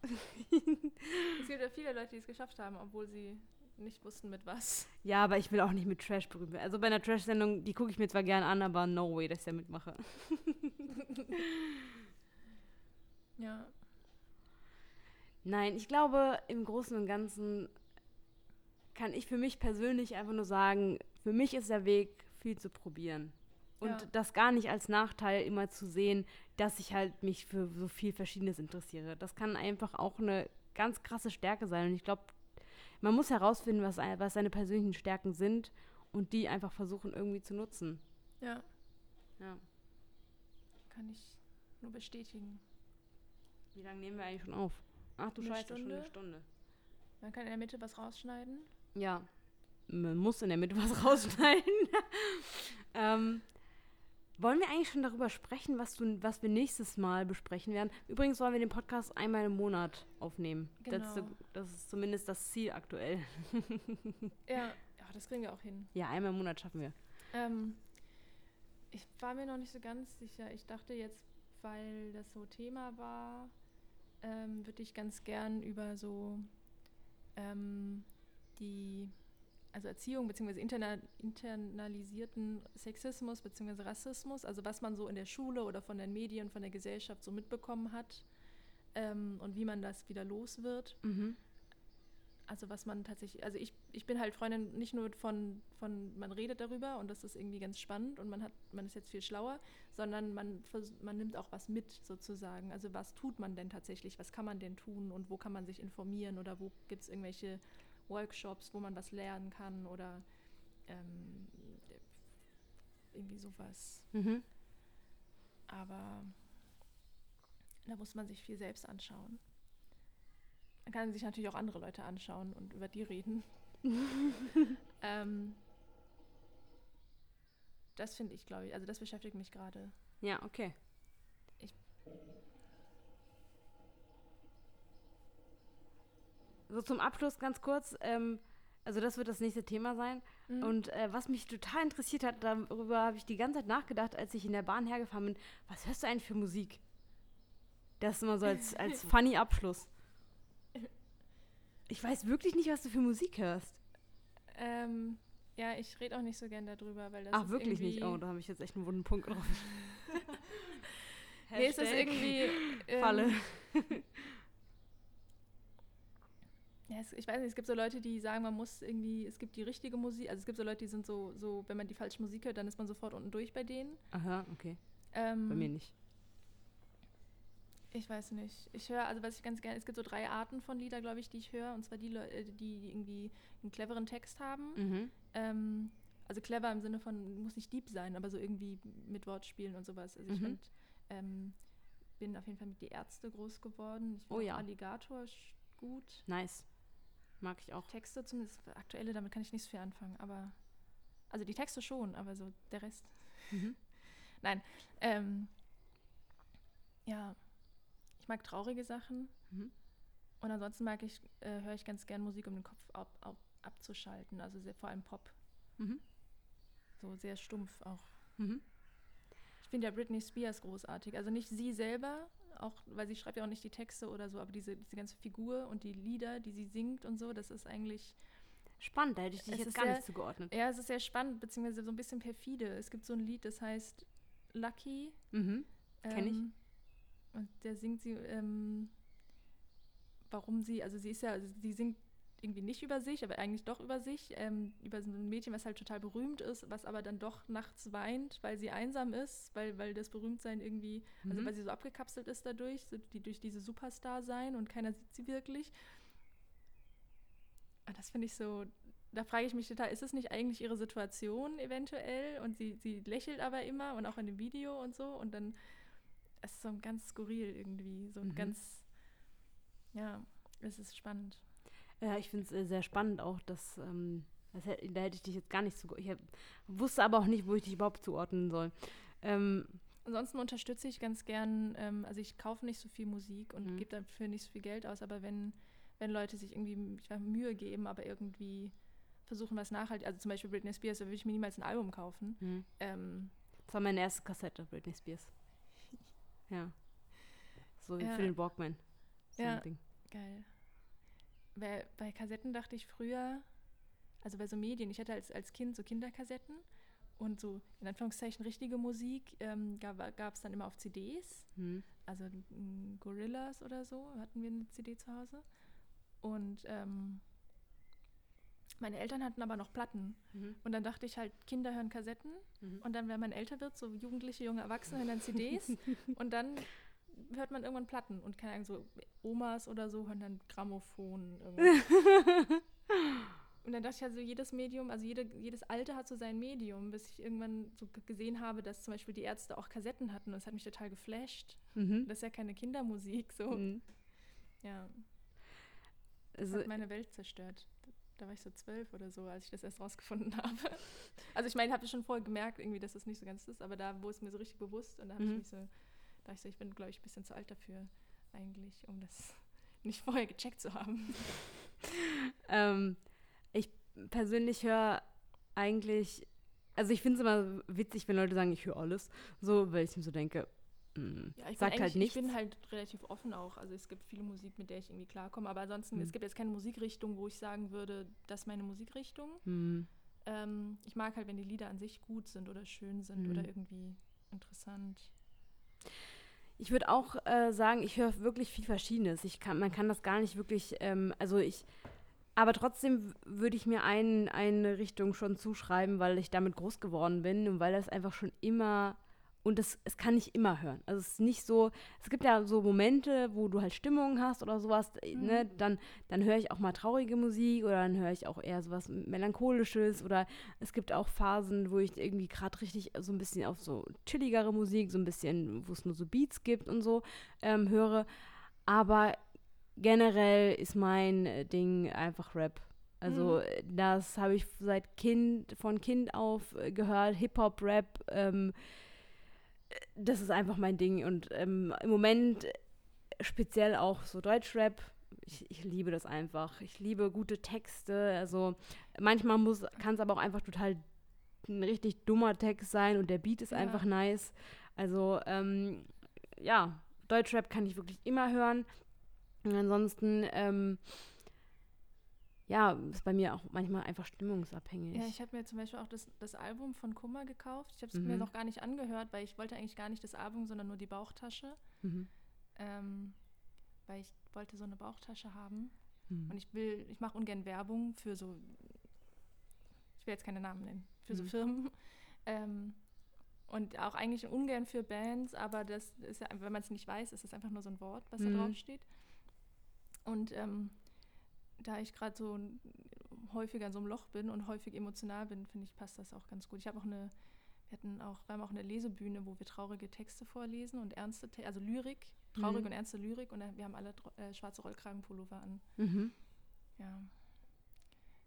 Es gibt ja viele Leute, die es geschafft haben, obwohl sie nicht wussten, mit was. Ja, aber ich will auch nicht mit Trash berühmt werden. Also bei einer Trash-Sendung, die gucke ich mir zwar gern an, aber no way, dass ich da mitmache. Ja. Nein, ich glaube, im Großen und Ganzen kann ich für mich persönlich einfach nur sagen, für mich ist der Weg, viel zu probieren. Und Ja. das gar nicht als Nachteil immer zu sehen, dass ich halt mich für so viel Verschiedenes interessiere. Das kann einfach auch eine ganz krasse Stärke sein. Und ich glaube, man muss herausfinden, was, was seine persönlichen Stärken sind und die einfach versuchen irgendwie zu nutzen. Ja, Ja. kann ich nur bestätigen. Wie lange nehmen wir eigentlich schon auf? Ach du Eine Scheiße, schon eine Stunde? Stunde. Man kann in der Mitte was rausschneiden. Ja, man muss in der Mitte was rausschneiden. ähm, wollen wir eigentlich schon darüber sprechen, was, du, was wir nächstes Mal besprechen werden? Übrigens wollen wir den Podcast einmal im Monat aufnehmen. Das, ist Genau. das ist zumindest das Ziel aktuell. Ja, ja, das kriegen wir auch hin. Ja, einmal im Monat schaffen wir. Ähm, ich war mir noch nicht so ganz sicher. Ich dachte jetzt, weil das so Thema war, ähm, würde ich ganz gern über so ähm, die also Erziehung bzw. Interna internalisierten Sexismus bzw. Rassismus, also was man so in der Schule oder von den Medien, von der Gesellschaft so mitbekommen hat ähm, und wie man das wieder los wird. Mhm. Also was man tatsächlich, also ich, ich bin halt Freundin nicht nur von, von, man redet darüber und das ist irgendwie ganz spannend und man hat, man ist jetzt viel schlauer, sondern man, man nimmt auch was mit sozusagen. Also was tut man denn tatsächlich, was kann man denn tun und wo kann man sich informieren oder wo gibt es irgendwelche Workshops, wo man was lernen kann oder ähm, irgendwie sowas. Mhm. Aber da muss man sich viel selbst anschauen. Man kann sich natürlich auch andere Leute anschauen und über die reden. ähm, das finde ich, glaube ich, also das beschäftigt mich gerade. Ja, okay. Ich- So zum Abschluss ganz kurz. Ähm, also das wird das nächste Thema sein. Mhm. Und äh, was mich total interessiert hat, darüber habe ich die ganze Zeit nachgedacht, als ich in der Bahn hergefahren bin. Was hörst du eigentlich für Musik? Das ist immer so als, als funny Abschluss. Ich weiß wirklich nicht, was du für Musik hörst. Ähm, ja, ich rede auch nicht so gern darüber, weil das Ach, wirklich nicht? Oh, da habe ich jetzt echt einen wunden Punkt drauf. Nee, ist Hashtag irgendwie. Ähm, Falle. Ja, es, ich weiß nicht, es gibt so Leute, die sagen, man muss irgendwie, es gibt die richtige Musik, also es gibt so Leute, die sind so, so, wenn man die falsche Musik hört, dann ist man sofort unten durch bei denen. Aha, okay. Ähm, Bei mir nicht. Ich weiß nicht. Ich höre, also was ich ganz gerne, es gibt so drei Arten von Lieder, glaube ich, die ich höre. Und zwar die Leute, die irgendwie einen cleveren Text haben. Mhm. Ähm, also clever im Sinne von, muss nicht deep sein, aber so irgendwie mit Wortspielen und sowas. Also ich Mhm. find, ähm, bin auf jeden Fall mit die Ärzte groß geworden. Ich Oh finde ja. auch Alligator gut. Nice. Mag ich auch. Texte zumindest, aktuelle, damit kann ich nicht so viel anfangen, aber also die Texte schon, aber so der Rest. Mhm. Nein. Ähm, ja, ich mag traurige Sachen. Mhm. Und ansonsten mag ich, äh, höre ich ganz gern Musik, um den Kopf ab, ab, abzuschalten. Also sehr, vor allem Pop. Mhm. So sehr stumpf auch. Mhm. Ich finde ja Britney Spears großartig. Also nicht sie selber, auch, weil sie schreibt ja auch nicht die Texte oder so, aber diese, diese ganze Figur und die Lieder, die sie singt und so, das ist eigentlich, Spannend, da hätte ich dich jetzt gar sehr- nicht zugeordnet. ja, es ist sehr spannend, beziehungsweise so ein bisschen perfide. Es gibt so ein Lied, das heißt Lucky. Mhm. Kenn ich. Ähm, Und der singt sie, ähm, warum sie, also sie ist ja, also sie singt irgendwie nicht über sich, aber eigentlich doch über sich, ähm, über so ein Mädchen, was halt total berühmt ist, was aber dann doch nachts weint, weil sie einsam ist, weil, weil das Berühmtsein irgendwie, also Mhm. weil sie so abgekapselt ist dadurch, so die, durch diese Superstar sein und keiner sieht sie wirklich. Und das finde ich so, da frage ich mich total, ist es nicht eigentlich ihre Situation eventuell? Und sie, sie lächelt aber immer und auch in dem Video und so. Und dann ist es so ganz skurril irgendwie. So mhm. ganz, ja, es ist spannend. Ja, ich finde es äh, sehr spannend auch, dass, ähm, das, da hätte ich dich jetzt gar nicht so, ich hab, wusste aber auch nicht, wo ich dich überhaupt zuordnen soll. Ähm, Ansonsten unterstütze ich ganz gern, ähm, also ich kaufe nicht so viel Musik und mhm. gebe dafür nicht so viel Geld aus, aber wenn, wenn Leute sich irgendwie weiß, Mühe geben, aber irgendwie versuchen, was nachhaltig, also zum Beispiel Britney Spears, da würde ich mir niemals ein Album kaufen. Mhm. Ähm, das war meine erste Kassette, Britney Spears. ja. So ja. für den Walkman. So ja, geil. Bei, bei Kassetten dachte ich früher, also bei so Medien, ich hatte als, als Kind so Kinderkassetten und so in Anführungszeichen richtige Musik ähm, gab es dann immer auf CDs. Mhm. Also Gorillas oder so hatten wir eine CD zu Hause. Und ähm, meine Eltern hatten aber noch Platten. Mhm. Und dann dachte ich halt, Kinder hören Kassetten. Mhm. Und dann, wenn man älter wird, so Jugendliche, junge Erwachsene hören dann CDs. und dann hört man irgendwann Platten. Und keine Ahnung, so Omas oder so hören dann Grammophon. Und dann dachte ich also, jedes Medium, also jede, jedes Alter hat so sein Medium, bis ich irgendwann so gesehen habe, dass zum Beispiel die Ärzte auch Kassetten hatten und das hat mich total geflasht. Mhm. Das ist ja keine Kindermusik, so. Mhm. Ja. Das also, hat meine Welt zerstört. Da war ich so zwölf oder so, als ich das erst rausgefunden habe. Also ich meine, ich habe schon vorher gemerkt, irgendwie, dass das nicht so ganz ist, aber da wurde es mir so richtig bewusst und da habe mhm. ich mich so, ich so, ich bin, glaube ich, ein bisschen zu alt dafür eigentlich, um das nicht vorher gecheckt zu haben. ähm, ich persönlich höre eigentlich, also ich finde es immer witzig, wenn Leute sagen, ich höre alles, so, weil ich mir so denke, mh, mm, ja, sagt halt nichts. Ich bin halt relativ offen auch, also es gibt viele Musik, mit der ich irgendwie klarkomme, aber ansonsten, mhm. es gibt jetzt keine Musikrichtung, wo ich sagen würde, das ist meine Musikrichtung. Mhm. Ähm, ich mag halt, wenn die Lieder an sich gut sind oder schön sind mhm. oder irgendwie interessant. Ich würde auch äh, sagen, ich höre wirklich viel Verschiedenes. Ich kann, man kann das gar nicht wirklich, ähm, also ich aber trotzdem würde ich mir ein, eine Richtung schon zuschreiben, weil ich damit groß geworden bin und weil das einfach schon immer und das, es kann nicht immer hören. Also es ist nicht so, es gibt ja so Momente, wo du halt Stimmung hast oder sowas, äh, mhm. ne, dann, dann höre ich auch mal traurige Musik oder dann höre ich auch eher sowas Melancholisches oder es gibt auch Phasen, wo ich irgendwie gerade richtig so ein bisschen auf so chilligere Musik, so ein bisschen, wo es nur so Beats gibt und so, ähm, höre. Aber generell ist mein äh, Ding einfach Rap. Also mhm. Äh, das habe ich seit Kind, von Kind auf gehört, Hip-Hop, Rap. Ähm, das ist einfach mein Ding. Und ähm, im Moment speziell auch so Deutschrap. Ich, ich liebe das einfach. Ich liebe gute Texte. Also manchmal kann es aber auch einfach total ein richtig dummer Text sein und der Beat ist ja. einfach nice. Also ähm, ja, Deutschrap kann ich wirklich immer hören. Und ansonsten, ähm, ja, ist bei mir auch manchmal einfach stimmungsabhängig. Ja, ich habe mir zum Beispiel auch das, das Album von Kummer gekauft. Ich habe es mhm. mir noch gar nicht angehört, weil ich wollte eigentlich gar nicht das Album, sondern nur die Bauchtasche. Mhm. Ähm, weil ich wollte so eine Bauchtasche haben. Mhm. Und ich will, ich mache ungern Werbung für so, ich will jetzt keine Namen nennen, für so mhm. Firmen. Ähm, und auch eigentlich ungern für Bands, aber das ist ja, wenn man es nicht weiß, ist es einfach nur so ein Wort, was da mhm. drauf steht. Und ähm, da ich gerade so häufiger in so einem Loch bin und häufig emotional bin, finde ich, passt das auch ganz gut. Ich habe auch eine, wir hatten auch, wir haben auch eine Lesebühne, wo wir traurige Texte vorlesen und ernste, Te also Lyrik, traurige mhm. und ernste Lyrik und wir haben alle äh, schwarze Rollkragenpullover an. Mhm. Ja,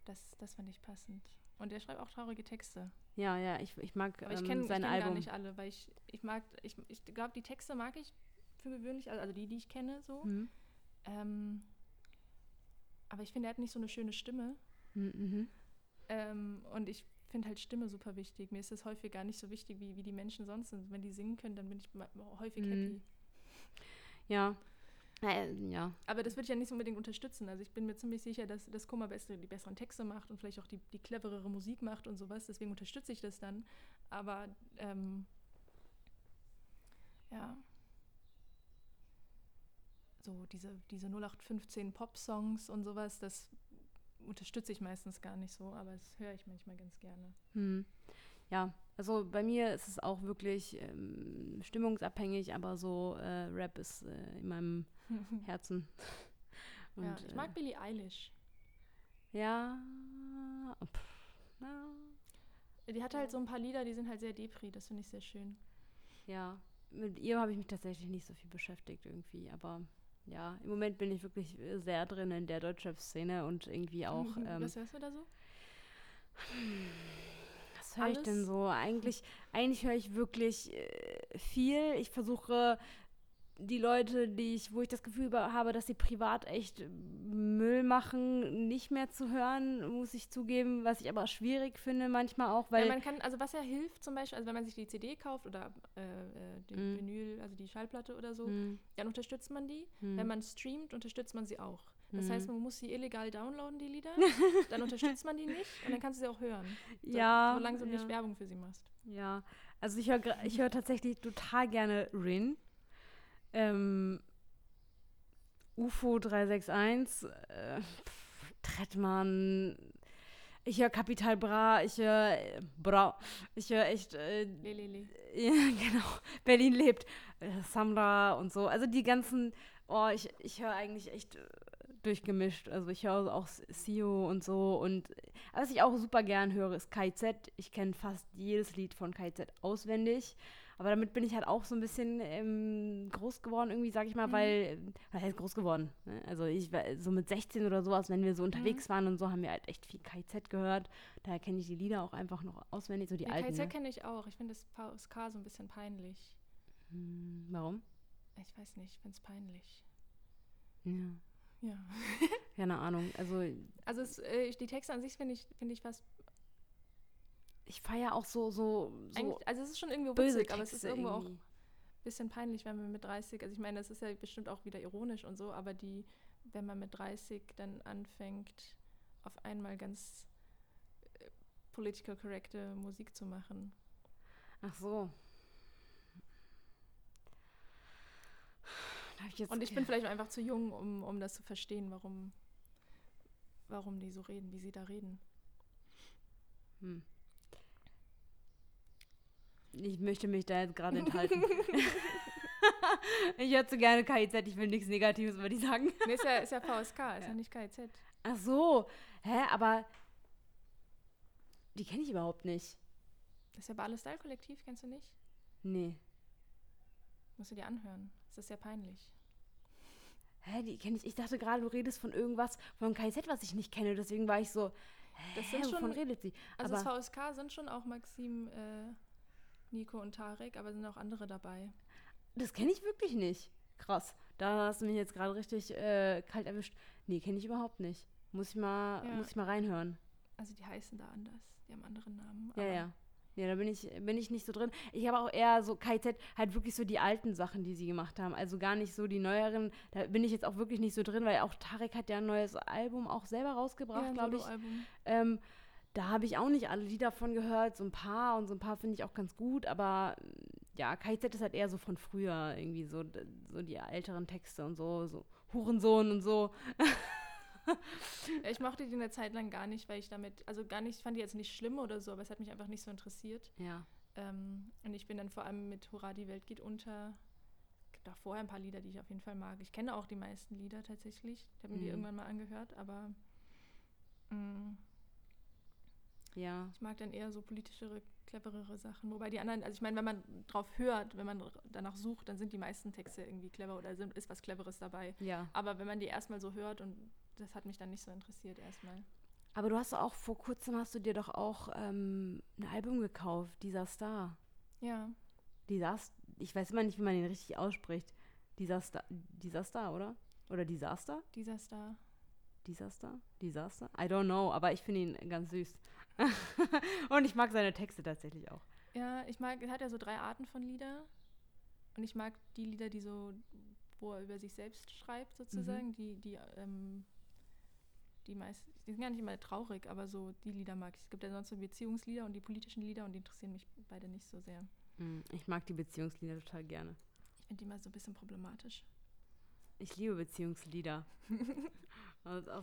das, das fand ich passend. Und er schreibt auch traurige Texte. Ja, ja, ich, ich mag Aber ich ähm, kenn, sein ich kenn Album. gar nicht alle, weil ich, ich mag, ich, ich glaube, die Texte mag ich für gewöhnlich, also die, die ich kenne, so. Mhm. Ähm, aber ich finde, er hat nicht so eine schöne Stimme. Mhm. Ähm, und ich finde halt Stimme super wichtig. Mir ist das häufig gar nicht so wichtig, wie, wie die Menschen sonst sind. Wenn die singen können, dann bin ich häufig mhm. happy. Ja. Äh, ja. Aber das würde ich ja nicht unbedingt unterstützen. Also ich bin mir ziemlich sicher, dass das Kummer beste, die besseren Texte macht und vielleicht auch die, die cleverere Musik macht und sowas. Deswegen unterstütze ich das dann. Aber ähm, ja, so diese, diese 0815 Pop-Songs und sowas, das unterstütze ich meistens gar nicht so, aber das höre ich manchmal ganz gerne. Hm. Ja, also bei mir ist es auch wirklich ähm, stimmungsabhängig, aber so äh, Rap ist äh, in meinem Herzen. Und, ja, ich mag äh, Billie Eilish. Ja. Pff, na, Die hat halt so ein paar Lieder, die sind halt sehr depri, das finde ich sehr schön. ja. Mit ihr habe ich mich tatsächlich nicht so viel beschäftigt irgendwie, aber ja, im Moment bin ich wirklich sehr drin in der Deutschrap-Szene und irgendwie auch. Ähm, Was hörst du da so? Was höre ich denn so? Eigentlich, eigentlich höre ich wirklich äh, viel. Ich versuche die Leute, die ich, wo ich das Gefühl habe, dass sie privat echt Müll machen, nicht mehr zu hören, muss ich zugeben, was ich aber schwierig finde manchmal auch, weil ja, man kann, also was ja hilft zum Beispiel, also wenn man sich die CD kauft oder äh, äh, den Mhm. Vinyl, also die Schallplatte oder so, Hm, dann unterstützt man die. hm, Wenn man streamt, unterstützt man sie auch. Das Mhm. heißt, man muss sie illegal downloaden, die Lieder. dann unterstützt man die nicht und dann kannst du sie auch hören. So, ja, Solange du ja, nicht Werbung für sie machst. ja. Also ich höre ich höre tatsächlich total gerne Rin. Ähm, UFO 361, äh, pff, Trettmann, ich höre Capital Bra, ich höre äh, Bra, ich höre echt, äh, Lelele. ja, genau, Berlin lebt, äh, Samra und so. Also die ganzen, oh, ich, ich höre eigentlich echt äh, durchgemischt. Also ich höre auch Sio und so. Und äh, was ich auch super gern höre, ist KZ. Ich kenne fast jedes Lied von KZ auswendig. Aber damit bin ich halt auch so ein bisschen ähm, groß geworden, irgendwie, sag ich mal, Mhm. weil, was heißt groß geworden? Ne? Also ich war so mit 16 oder sowas, wenn wir so unterwegs waren und so, haben wir halt echt viel KZ gehört. Daher kenne ich die Lieder auch einfach noch auswendig, so die Die alten. KZ Ne? kenne ich auch. Ich finde das VSK so ein bisschen peinlich. Hm, Warum? Ich weiß nicht, ich finde es peinlich. Ja. Ja. Keine Ahnung. Also Also es, äh, die Texte an sich finde ich, finde ich fast. Ich feiere auch so, so, so eigentlich- also es ist schon irgendwie böse witzig, aber es ist irgendwo auch irgendwie. ein bisschen peinlich, wenn man mit 30, also ich meine, das ist ja bestimmt auch wieder ironisch und so, aber die, wenn man mit 30 dann anfängt, auf einmal ganz äh, political correcte Musik zu machen. Ach so. Ich Und ich bin vielleicht einfach zu jung, um, um das zu verstehen, warum, warum die so reden, wie sie da reden. Hm. Ich möchte mich da jetzt gerade enthalten. ich höre zu gerne KIZ, ich will nichts Negatives über die sagen. Nee, ist ja, ist ja VSK, ist ja, nicht KIZ. Ach so. Hä, aber die kenne ich überhaupt nicht. Das ist ja Bale Style Kollektiv, kennst du nicht? Nee. Musst du dir anhören. Das ist sehr peinlich. Hä, die kenne ich. Ich dachte gerade, du redest von irgendwas von KIZ, was ich nicht kenne. Deswegen war ich so, hä, Das sind schon- redet sie? Also aber das VSK sind schon auch Maxim, äh, Nico und Tarek, aber sind auch andere dabei. das kenne ich wirklich nicht. Krass. Da hast du mich jetzt gerade richtig äh, kalt erwischt. Nee, kenne ich überhaupt nicht. Muss ich mal, Ja. muss ich mal reinhören. Also die heißen da anders. Die haben andere Namen. Ja, ja. Ja, da bin ich, bin ich nicht so drin. Ich habe auch eher so KZ, halt wirklich so die alten Sachen, die sie gemacht haben. Also gar nicht so die neueren. Da bin ich jetzt auch wirklich nicht so drin, weil auch Tarek hat ja ein neues Album auch selber Ja, rausgebracht, ein glaube ich. Ähm, da habe ich auch nicht alle Lieder von gehört, so ein paar und so ein paar finde ich auch ganz gut, aber mm, ja, KZ ist halt eher so von früher, irgendwie so, so die älteren Texte und so, so Hurensohn und so. Ich mochte die eine Zeit lang gar nicht, weil ich damit, also gar nicht, ich fand die jetzt nicht schlimm oder so, aber es hat mich einfach nicht so interessiert. Ja. Ähm, und ich bin dann vor allem mit Hurra, die Welt geht unter. Es gibt auch vorher ein paar Lieder, die ich auf jeden Fall mag. Ich kenne auch die meisten Lieder tatsächlich. Ich habe mir die Mhm. irgendwann mal angehört, aber mm, Ja. ich mag dann eher so politischere, cleverere Sachen. Wobei die anderen, also ich meine, wenn man drauf hört, wenn man danach sucht, dann sind die meisten Texte irgendwie clever oder sind, ist was Cleveres dabei. Ja. Aber wenn man die erstmal so hört und das hat mich dann nicht so interessiert erstmal. Aber du hast auch vor kurzem hast du dir doch auch ähm, ein Album gekauft, dieser Star. Ja, Dieser, ich weiß immer nicht, wie man den richtig ausspricht. Dieser Star, dieser Star, oder? Oder Disaster? dieser Star. Disaster? Disaster? I don't know, aber ich finde ihn ganz süß. Und ich mag seine Texte tatsächlich auch. Ja, ich mag, er hat ja so drei Arten von Lieder. Und ich mag die Lieder, die so, wo er über sich selbst schreibt, sozusagen, die, die, ähm, die meist, die sind gar nicht immer traurig, aber so die Lieder mag ich. Es gibt ja sonst so Beziehungslieder und die politischen Lieder und die interessieren mich beide nicht so sehr. Mm, Ich mag die Beziehungslieder total gerne. Ich finde die mal so ein bisschen problematisch. Ich liebe Beziehungslieder.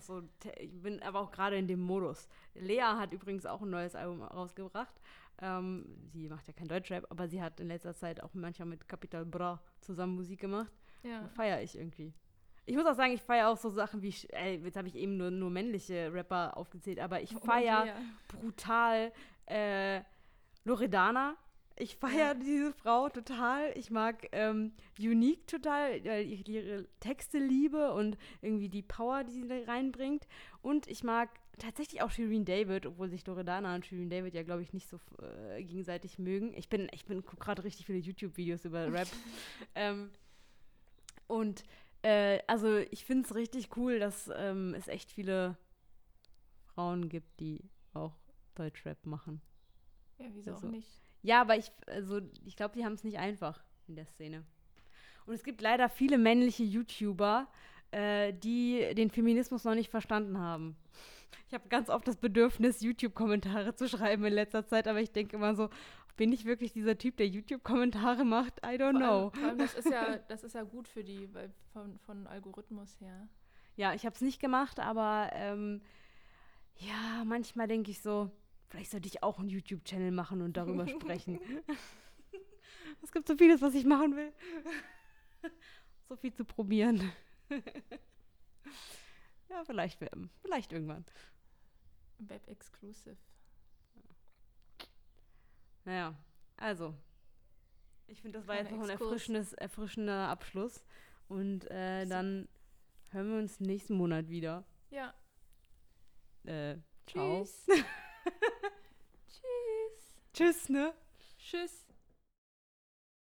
So, ich bin aber auch gerade in dem Modus. Lea hat übrigens auch ein neues Album rausgebracht. Ähm, sie macht ja kein Deutschrap, aber sie hat in letzter Zeit auch manchmal mit Capital Bra zusammen Musik gemacht. Ja. Feiere ich irgendwie. ich muss auch sagen, ich feiere auch so Sachen wie, ey, jetzt habe ich eben nur, nur männliche Rapper aufgezählt, aber ich Oh, feiere ja. brutal äh, Loredana. Ich feiere Ja. diese Frau total. Ich mag ähm, Unique total, weil ich ihre Texte liebe und irgendwie die Power, die sie da reinbringt. Und ich mag tatsächlich auch Shireen David, obwohl sich Loredana und Shireen David ja, glaube ich, nicht so äh, gegenseitig mögen. Ich bin, ich bin gucke gerade richtig viele YouTube-Videos über Rap. ähm, und äh, also ich finde es richtig cool, dass ähm, es echt viele Frauen gibt, die auch Deutschrap machen. Ja, wieso Also, auch nicht? Ja, aber ich, also ich glaube, die haben es nicht einfach in der Szene. Und es gibt leider viele männliche YouTuber, äh, die den Feminismus noch nicht verstanden haben. Ich habe ganz oft das Bedürfnis, YouTube-Kommentare zu schreiben in letzter Zeit, aber ich denke immer so, bin ich wirklich dieser Typ, der YouTube-Kommentare macht? I don't Vor know. allem, vor allem das, ist ja, das ist ja gut für die, weil von, von Algorithmus her. Ja, ich habe es nicht gemacht, aber ähm, ja, manchmal denke ich so, vielleicht sollte ich auch einen YouTube-Channel machen und darüber sprechen. Es gibt so vieles, was ich machen will. so viel zu probieren. ja, vielleicht, werden- vielleicht irgendwann. Web Exclusive. Naja, also. Ich finde, das war jetzt noch ein erfrischendes, erfrischender Abschluss. Und äh, dann hören wir uns nächsten Monat wieder. Ja. Äh, ciao. Tschüss. Tschüss, ne? Tschüss.